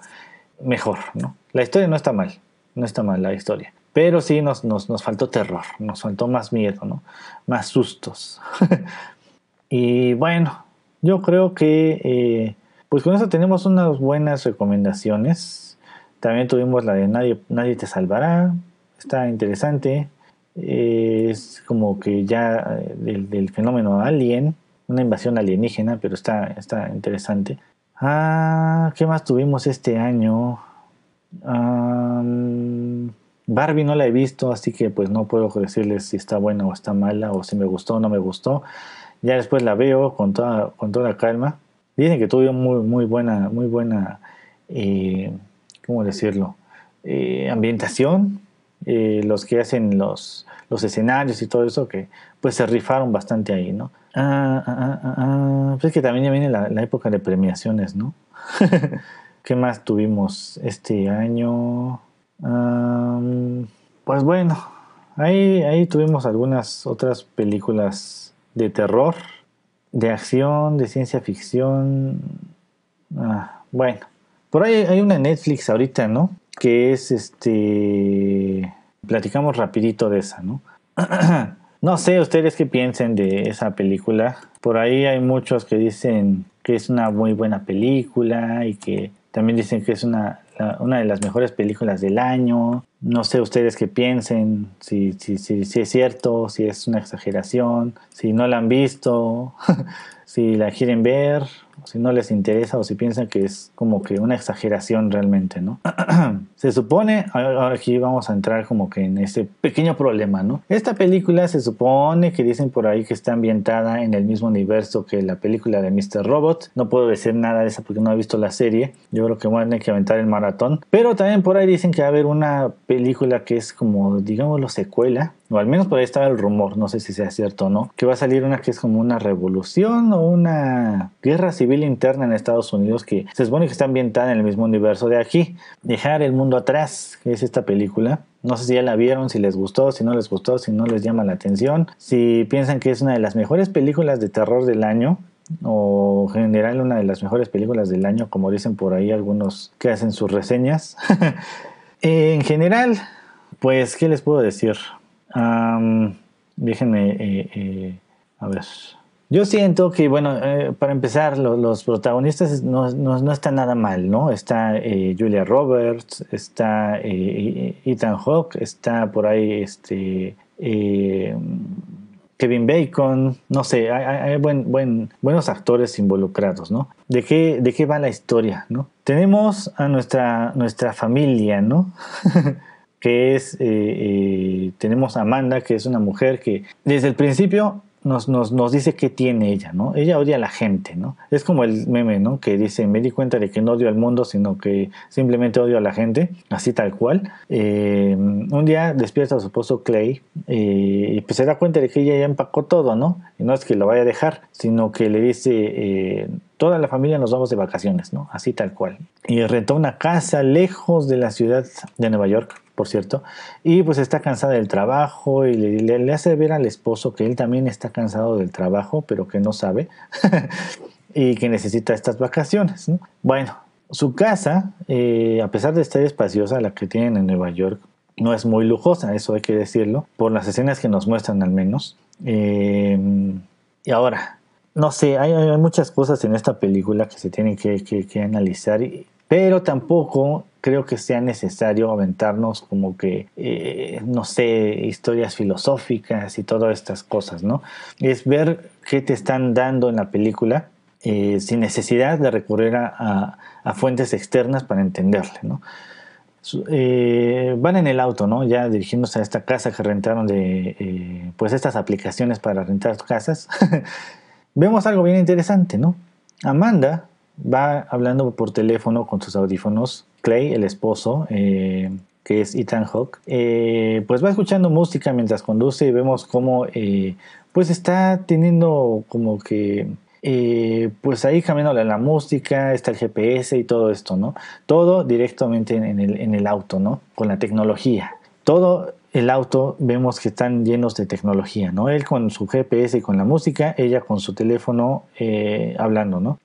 mejor, ¿no? La historia no está mal, no está mal la historia. Pero sí nos, nos, nos faltó terror, nos faltó más miedo, ¿no? Más sustos. (laughs) y bueno, yo creo que eh, pues con eso tenemos unas buenas recomendaciones. También tuvimos la de Nadie, Nadie te salvará. Está interesante es como que ya eh, del, fenómeno alien, una invasión alienígena, pero está, está interesante. Ah, ¿qué más tuvimos este año? Barbie no la he visto, así que pues no puedo decirles si está buena o está mala, o si me gustó o no me gustó. Ya después la veo con toda, con toda calma. Dicen que tuvo muy, muy buena, muy buena, eh, ¿cómo decirlo? Eh, ambientación, eh, los que hacen los, los escenarios y todo eso, que pues se rifaron bastante ahí, ¿no? Ah, ah, ah, ah pues es que también ya viene la, época de premiaciones, ¿no? (laughs) ¿Qué más tuvimos este año? pues bueno, ahí, ahí tuvimos algunas otras películas de terror, de acción, de ciencia ficción. bueno, por ahí hay una Netflix ahorita, ¿no? Que es este platicamos rapidito de esa, ¿no? (clears throat) no sé ustedes qué piensen de esa película. Por ahí hay muchos que dicen que es una muy buena película y que también dicen que es una, una de las mejores películas del año. No sé ustedes qué piensen, si, si, si, si es cierto, si es una exageración, si no la han visto, (laughs) si la quieren ver si no les interesa o si piensan que es como que una exageración realmente, ¿no? (clears throat) se supone, ahora aquí vamos a entrar como que en ese pequeño problema, ¿no? Esta película se supone que dicen por ahí que está ambientada en el mismo universo que la película de Mr. Robot. No puedo decir nada de esa porque no he visto la serie. Yo creo que van a tener que aventar el maratón. Pero también por ahí dicen que va a haber una película que es como, digámoslo, secuela o al menos por ahí estaba el rumor, no sé si sea cierto o no, que va a salir una que es como una revolución o una guerra civil interna en Estados Unidos que se supone que está ambientada en el mismo universo de aquí. Dejar el mundo atrás, que es esta película. No sé si ya la vieron, si les gustó, si no les gustó, si no les llama la atención, si piensan que es una de las mejores películas de terror del año, o en general una de las mejores películas del año, como dicen por ahí algunos que hacen sus reseñas. (laughs) en general, pues, ¿qué les puedo decir? Déjenme, eh, eh, a ver. Yo siento que, bueno, eh, para empezar, los protagonistas no, no, están nada mal, ¿no? Está Julia Roberts, está Ethan Hawke, está por ahí este Kevin Bacon, no sé, hay, buen, buen, buenos actores involucrados, ¿no? ¿De qué, ¿De qué va la historia, no? Tenemos a nuestra, nuestra familia, ¿no? (laughs) que es, eh, eh, tenemos a Amanda, que es una mujer que desde el principio nos, nos, nos, dice qué tiene ella, ¿no? Ella odia a la gente, ¿no? Es como el meme, ¿no? Que dice, me di cuenta de que no odio al mundo, sino que simplemente odio a la gente, así tal cual. Eh, un día despierta a su esposo Clay y pues se da cuenta de que ella ya empacó todo, ¿no? Y no es que lo vaya a dejar, sino que le dice, toda la familia nos vamos de vacaciones, ¿no? Así tal cual. Y rentó una casa lejos de la ciudad de Nueva York por cierto, y pues está cansada del trabajo y le, hace ver al esposo que él también está cansado del trabajo, pero que no sabe (laughs) y que necesita estas vacaciones. Bueno, su casa, eh, a pesar de estar espaciosa, la que tienen en Nueva York, no es muy lujosa, eso hay que decirlo, por las escenas que nos muestran al menos. Eh, y ahora, no sé, hay, muchas cosas en esta película que se tienen que analizar, pero tampoco creo que sea necesario aventarnos como que, eh, no sé, historias filosóficas y todas estas cosas, ¿no? Es ver qué te están dando en la película eh, sin necesidad de recurrir a, fuentes externas para entenderle, ¿no? Eh, van en el auto, ¿no? Ya dirigiéndose a esta casa que rentaron de, pues estas aplicaciones para rentar casas. (laughs) Vemos algo bien interesante, ¿no? Amanda va hablando por teléfono con sus audífonos Clay, el esposo, eh, que es Ethan Hawke, eh, pues va escuchando música mientras conduce y vemos cómo eh, pues está teniendo como que pues ahí cambiando la música, está el GPS y todo esto, ¿no? Todo directamente en el, en el auto, ¿no? Con la tecnología. Todo el auto vemos que están llenos de tecnología, ¿no? Él con su GPS y con la música, ella con su teléfono hablando, ¿no?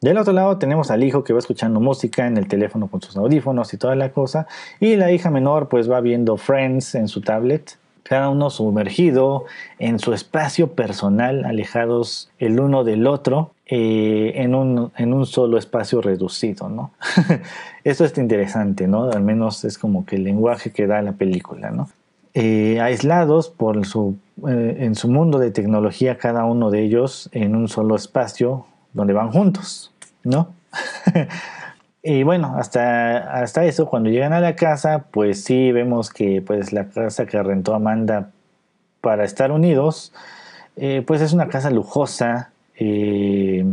Del otro lado tenemos al hijo que va escuchando música en el teléfono con sus audífonos y toda la cosa. Y la hija menor pues va viendo Friends en su tablet. Cada uno sumergido en su espacio personal, alejados el uno del otro, eh, en, un, en, un, solo espacio reducido, ¿no? (laughs) Eso es interesante, ¿no? Al menos es como que el lenguaje que da la película, ¿no? Eh, aislados por su, eh, en su mundo de tecnología, cada uno de ellos en un solo espacio donde van juntos, ¿no? (laughs) y bueno, hasta, hasta eso, cuando llegan a la casa, pues sí vemos que pues la casa que rentó Amanda para estar unidos, eh, pues es una casa lujosa. Eh,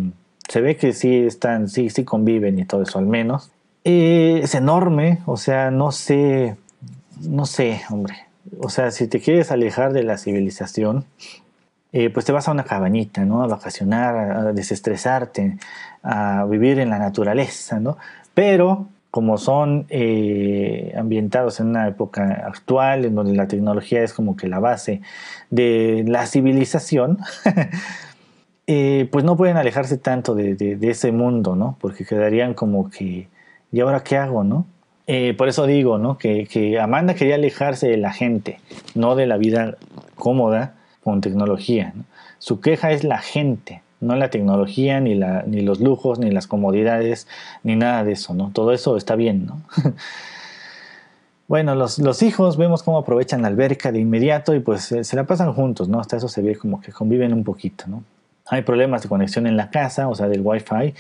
se ve que sí están, sí, sí conviven y todo eso al menos. Eh, es enorme, o sea, no sé, no sé, hombre. O sea, si te quieres alejar de la civilización, eh, pues te vas a una cabañita, ¿no? A vacacionar, a desestresarte, a vivir en la naturaleza, ¿no? Pero como son eh, ambientados en una época actual, en donde la tecnología es como que la base de la civilización, (laughs) eh, pues no pueden alejarse tanto de, ese mundo, ¿no? Porque quedarían como que, ¿y ahora qué hago, no? por eso digo, ¿no? Que, que Amanda quería alejarse de la gente, no de la vida cómoda con tecnología. Su queja es la gente, no la tecnología, ni, la, ni los lujos, ni las comodidades, ni nada de eso, ¿no? Todo eso está bien, ¿no? (laughs) bueno, los, los, hijos vemos cómo aprovechan la alberca de inmediato y pues se, la pasan juntos, ¿no? Hasta eso se ve como que conviven un poquito, ¿no? Hay problemas de conexión en la casa, o sea, del wifi.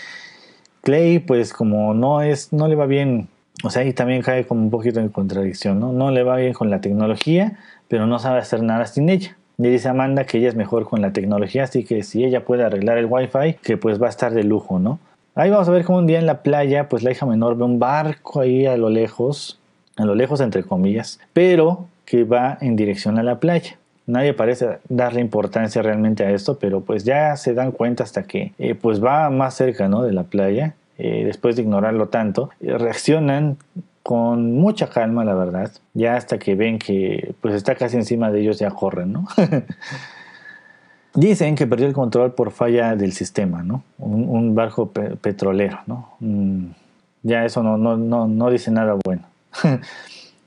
Clay, pues como no es, no le va bien, o sea, ahí también cae como un poquito en contradicción, ¿no? No le va bien con la tecnología, pero no sabe hacer nada sin ella. Le dice Amanda que ella es mejor con la tecnología, así que si ella puede arreglar el wifi, que pues va a estar de lujo, ¿no? Ahí vamos a ver cómo un día en la playa, pues la hija menor ve un barco ahí a lo lejos, a lo lejos entre comillas, pero que va en dirección a la playa. Nadie parece darle importancia realmente a esto, pero pues ya se dan cuenta hasta que eh, pues va más cerca ¿no? de la playa, eh, después de ignorarlo tanto, eh, reaccionan con mucha calma, la verdad. Ya hasta que ven que pues está casi encima de ellos, ya corren, ¿no? (laughs) Dicen que perdió el control por falla del sistema, ¿no? Un, barco petrolero, ¿no? Mm, ya eso no, no, no, no dice nada bueno. (laughs)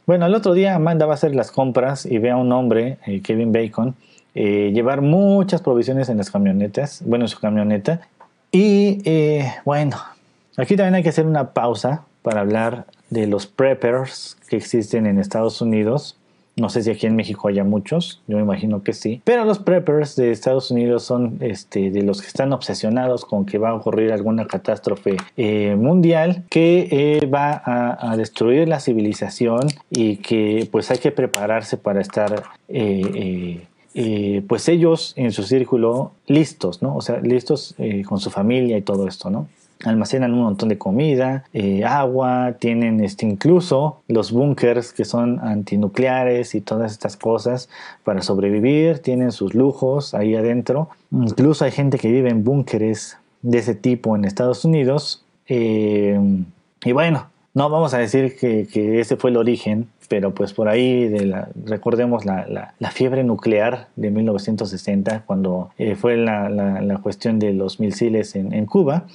bueno, el otro día Amanda va a hacer las compras y ve a un hombre, eh, Kevin Bacon, eh, llevar muchas provisiones en las camionetas, bueno, en su camioneta. Y eh, bueno, aquí también hay que hacer una pausa para hablar de los preppers que existen en Estados Unidos No sé si aquí en México haya muchos, yo me imagino que sí. Pero los preppers de Estados Unidos son este, de los que están obsesionados con que va a ocurrir alguna catástrofe eh, mundial que eh, va a, destruir la civilización y que pues hay que prepararse para estar... Eh, pues ellos en su círculo listos, ¿no? O sea, listos con su familia y todo esto, ¿no? Almacenan un montón de comida, eh, agua, tienen este, incluso los búnkers que son antinucleares y todas estas cosas para sobrevivir, tienen sus lujos ahí adentro. Incluso hay gente que vive en búnkeres de ese tipo en Estados Unidos. Eh, y bueno, no vamos a decir que, ese fue el origen, pero pues por ahí de la, recordemos la, fiebre nuclear de 1960, cuando eh, fue la, cuestión de los misiles en, en Cuba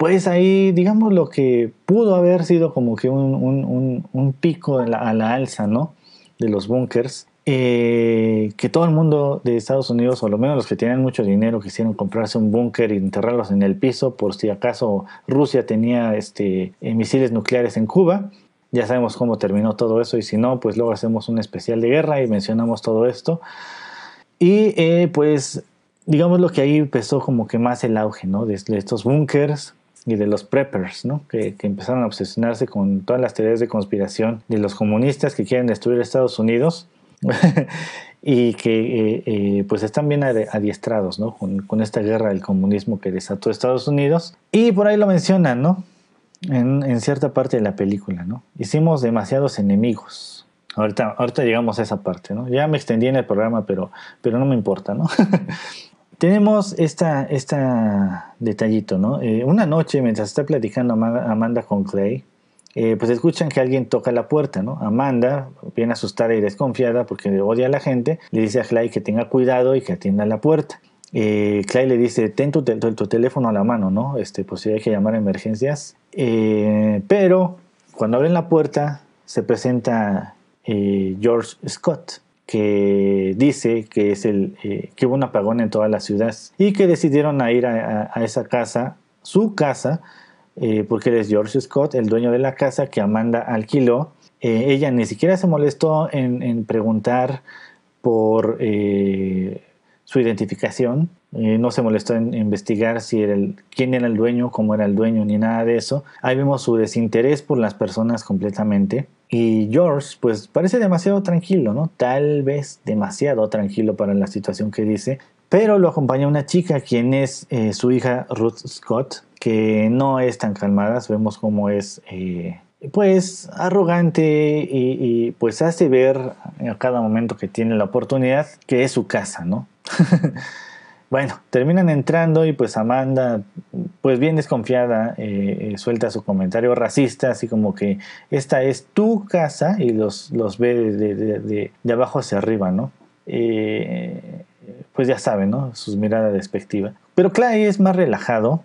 pues ahí, digamos, lo que pudo haber sido como que un, pico a la, alza, ¿no? De los bunkers. Eh, que todo el mundo de Estados Unidos, o lo menos los que tienen mucho dinero, quisieron comprarse un búnker y enterrarlos en el piso por si acaso Rusia tenía este, eh, misiles nucleares en Cuba. Ya sabemos cómo terminó todo eso y si no, pues luego hacemos un especial de guerra y mencionamos todo esto. Y eh, pues digamos lo que ahí empezó como que más el auge, ¿no? De, estos búnkers y de los preppers, ¿no? Que, empezaron a obsesionarse con todas las teorías de conspiración de los comunistas que quieren destruir Estados Unidos (laughs) y que eh, eh, pues están bien adiestrados ¿no? Con, esta guerra del comunismo que desató Estados Unidos. Y por ahí lo mencionan, ¿no? En, cierta parte de la película, ¿no? Hicimos demasiados enemigos. Ahorita, ahorita llegamos a esa parte, ¿no? Ya me extendí en el programa, pero, pero no me importa, ¿no? (laughs) tenemos esta, esta detallito, ¿no? Eh, una noche, mientras está platicando Amanda con Clay, eh, pues escuchan que alguien toca la puerta, ¿no? Amanda, bien asustada y desconfiada porque odia a la gente, le dice a Clay que tenga cuidado y que atienda la puerta. Eh, Clay le dice, ten tu, teléfono a la mano, ¿no? Este, pues si hay que llamar a emergencias. pero cuando abren la puerta, se presenta George Scott, que dice que es el eh, que hubo un apagón en toda la ciudad y que decidieron ir a, esa casa, su casa, eh, porque él es George Scott, el dueño de la casa que Amanda alquiló. Eh, ella ni siquiera se molestó en, preguntar por su identificación, no se molestó en investigar si era quién era el dueño, cómo era el dueño, ni nada de eso. Ahí vemos su desinterés por las personas completamente. Y George, pues parece demasiado tranquilo, ¿no? Tal vez demasiado tranquilo para la situación que dice. Pero lo acompaña una chica, quien es eh, su hija Ruth Scott, que no es tan calmada. Vemos cómo es, eh, pues, arrogante y, y, pues hace ver a cada momento que tiene la oportunidad que es su casa, ¿no? (laughs) Bueno, terminan entrando y pues Amanda, pues bien desconfiada, eh, eh, suelta su comentario racista, así como que esta es tu casa y los, los ve de, abajo hacia arriba, ¿no? Eh, pues ya saben, ¿no? Sus miradas despectiva. Pero Clay es más relajado,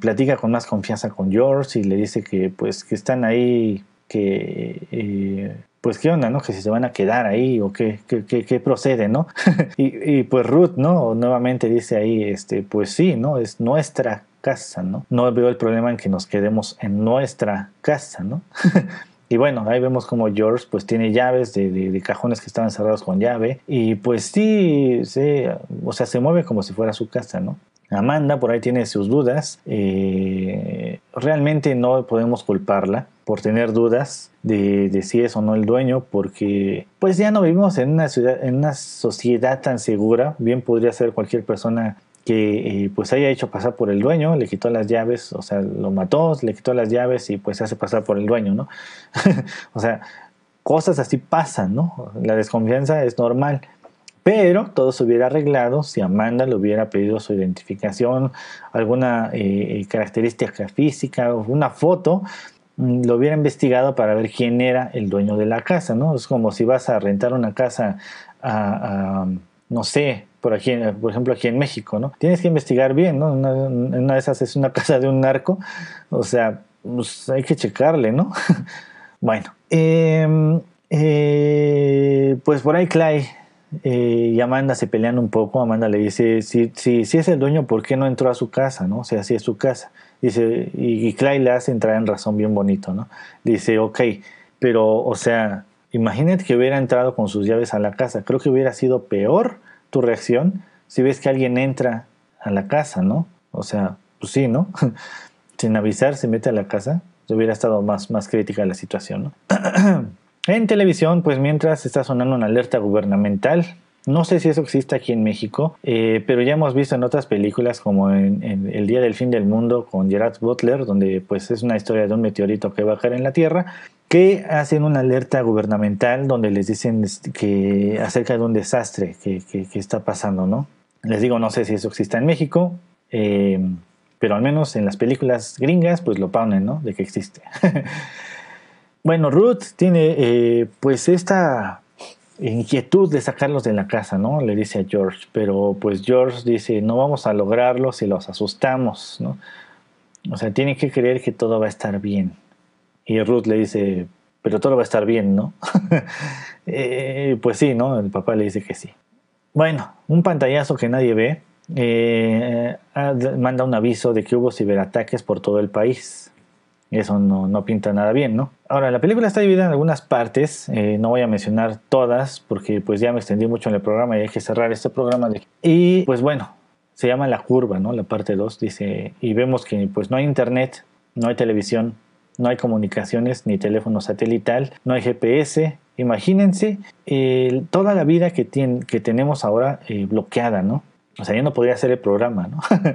platica con más confianza con George y le dice que pues que están ahí, que pues qué onda, ¿no? Que si se van a quedar ahí o qué, qué, procede, ¿no? (laughs) y, pues Ruth, ¿no? Nuevamente dice ahí, este, pues sí, ¿no? Es nuestra casa, ¿no? No veo el problema en que nos quedemos en nuestra casa, ¿no? (laughs) Y bueno, ahí vemos como George pues tiene llaves de, cajones que estaban cerrados con llave y pues sí, sí, o sea, se mueve como si fuera su casa, ¿no? Amanda por ahí tiene sus dudas, eh, realmente no podemos culparla por tener dudas de, si es o no el dueño, porque pues ya no vivimos en una ciudad, en una sociedad tan segura. Bien podría ser cualquier persona que eh, pues haya hecho pasar por el dueño, le quitó las llaves, o sea, lo mató, le quitó las llaves y pues se hace pasar por el dueño, ¿no? (laughs) o sea, cosas así pasan, ¿no? La desconfianza es normal. Pero todo se hubiera arreglado si Amanda le hubiera pedido su identificación, alguna eh, característica física, una foto Mm, lo hubiera investigado para ver quién era el dueño de la casa, ¿no? Es como si vas a rentar una casa a, no sé, por aquí, por ejemplo, aquí en México, ¿no? Tienes que investigar bien, ¿no? Una, de esas es una casa de un narco, o sea, pues hay que checarle, ¿no? (laughs) bueno, em, eh, pues por ahí Clay eh, y Amanda se pelean un poco. Amanda le dice, si, si, si es el dueño, ¿por qué no entró a su casa? ¿no? O sea, si es su casa. Dice, y, Clay le hace entrar en razón bien bonito, ¿no? Dice, ok, pero, o sea, Imagínate que hubiera entrado con sus llaves a la casa. Creo que hubiera sido peor tu reacción si ves que alguien entra a la casa, ¿no? O sea, pues sí, ¿no? (laughs) Sin avisar se mete a la casa. Hubiera estado más, más crítica la situación, ¿no? (clears throat) en televisión, pues mientras está sonando una alerta gubernamental, no sé si eso existe aquí en México, eh, pero ya hemos visto en otras películas como en, El Día del Fin del Mundo con Gerard Butler, donde pues es una historia de un meteorito que va a caer en la Tierra, que hacen una alerta gubernamental donde les dicen que acerca de un desastre que, está pasando, ¿no? Les digo, no sé si eso existe en México, eh, pero al menos en las películas gringas pues lo ponen, ¿no? De que existe. (laughs) bueno, Ruth tiene eh, pues esta inquietud de sacarlos de la casa, ¿no? Le dice a George, pero pues George dice, no vamos a lograrlo si los asustamos, ¿no? O sea, tiene que creer que todo va a estar bien. Y Ruth le dice, pero todo va a estar bien, ¿no? (laughs) Eh, pues sí, ¿no? El papá le dice que sí. Bueno, un pantallazo que nadie ve eh, manda un aviso de que hubo ciberataques por todo el país. Eso no, pinta nada bien, ¿no? Ahora, la película está dividida en algunas partes, eh, no voy a mencionar todas porque pues ya me extendí mucho en el programa y hay que cerrar este programa. Y pues bueno, se llama La Curva, ¿no? La parte 2 dice, y vemos que pues no hay internet, no hay televisión, no hay comunicaciones ni teléfono satelital, no hay GPS. Imagínense toda la vida que, que tenemos ahora eh, bloqueada, ¿no? O sea, yo no podría hacer el programa, ¿no? (laughs)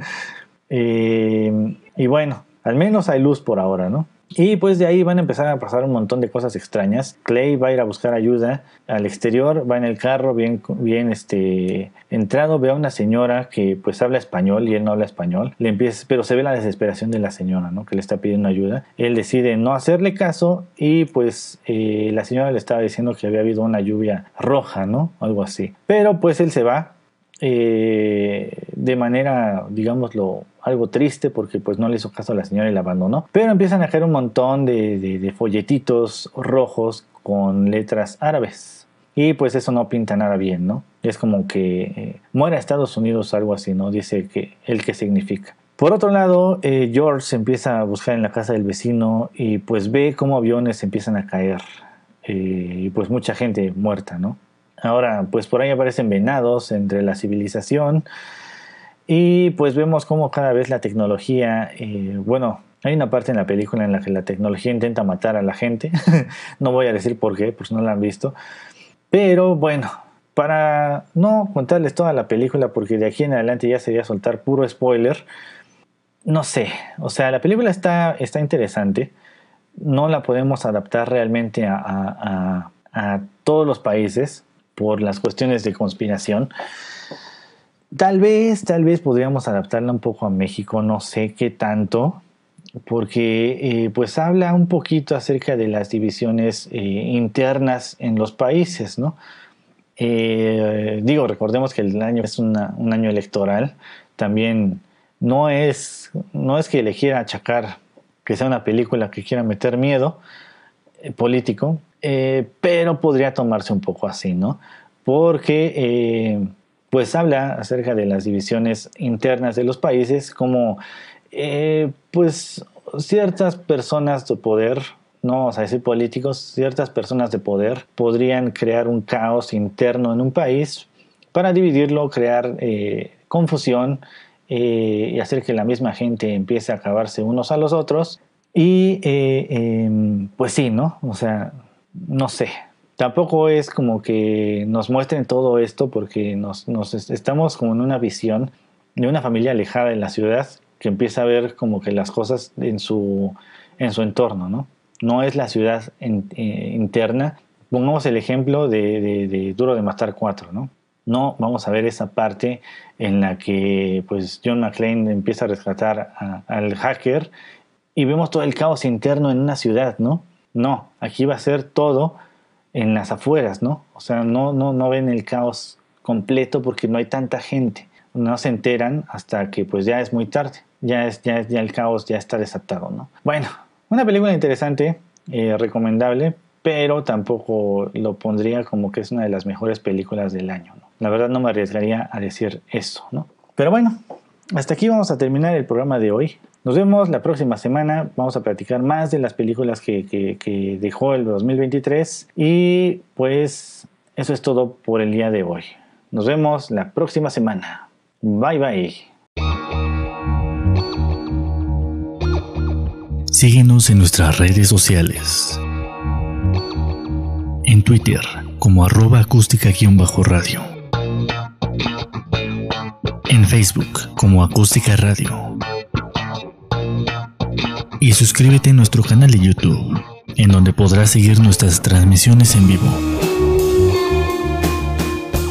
Eh, y bueno, al menos hay luz por ahora, ¿no? Y pues de ahí van a empezar a pasar un montón de cosas extrañas. Clay va a ir a buscar ayuda al exterior, va en el carro bien, bien este, entrado, ve a una señora que pues habla español y él no habla español. Le empieza, pero se ve la desesperación de la señora, ¿no? Que le está pidiendo ayuda. Él decide no hacerle caso y pues eh, la señora le estaba diciendo que había habido una lluvia roja, ¿no? Algo así. Pero pues él se va eh, de manera, digámoslo, algo triste porque pues no le hizo caso a la señora y la abandonó. Pero empiezan a caer un montón de, folletitos rojos con letras árabes. Y pues eso no pinta nada bien, ¿no? Es como que eh, muera Estados Unidos, algo así, ¿no? Dice que el que significa. Por otro lado, eh, George empieza a buscar en la casa del vecino y pues ve cómo aviones empiezan a caer. y pues mucha gente muerta, ¿no? Ahora, pues por ahí aparecen venados entre la civilización y pues vemos cómo cada vez la tecnología, eh, bueno, hay una parte en la película en la que la tecnología intenta matar a la gente, (laughs) no voy a decir por qué, pues no la han visto, pero bueno, para no contarles toda la película, porque de aquí en adelante ya sería soltar puro spoiler, no sé, o sea, la película está, está interesante, no la podemos adaptar realmente a todos los países, por las cuestiones de conspiración. Tal vez, tal vez podríamos adaptarla un poco a México, no sé qué tanto, porque eh, pues habla un poquito acerca de las divisiones eh, internas en los países, ¿no? Eh, digo, recordemos que el año es un año electoral, también no es, no es que le quiera achacar que sea una película que quiera meter miedo político, pero podría tomarse un poco así, ¿no? Porque pues habla acerca de las divisiones internas de los países, como eh, pues ciertas personas de poder, no vamos a decir políticos, ciertas personas de poder podrían crear un caos interno en un país para dividirlo, crear confusión y hacer que la misma gente empiece a acabarse unos a los otros. Y em, pues sí, ¿no? O sea, no sé, tampoco es como que nos muestren todo esto porque nos, estamos como en una visión de una familia alejada de la ciudad que empieza a ver como que las cosas en su, en su entorno, ¿no? No es la ciudad eh, interna. Pongamos el ejemplo de, Duro de Matar 4, ¿no? No vamos a ver esa parte en la que pues John McClane empieza a rescatar al hacker y vemos todo el caos interno en una ciudad, ¿no? No, aquí va a ser todo en las afueras, ¿no? O sea, no, no, no ven el caos completo porque no hay tanta gente. No se enteran hasta que pues ya es muy tarde. Ya, es, ya, ya el caos ya está desatado, ¿no? Bueno, una película interesante, eh, recomendable, pero tampoco lo pondría como que es una de las mejores películas del año, ¿no? La verdad no me arriesgaría a decir eso, ¿no? Pero bueno, hasta aquí vamos a terminar el programa de hoy. Nos vemos la próxima semana. Vamos a platicar más de las películas que, que dejó el 2023. Y pues eso es todo por el día de hoy. Nos vemos la próxima semana. Bye bye. Síguenos en nuestras redes sociales. En Twitter como arroba acústica-radio. En Facebook como acústica radio. Y suscríbete a nuestro canal de YouTube, en donde podrás seguir nuestras transmisiones en vivo.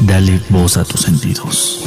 Dale voz a tus sentidos.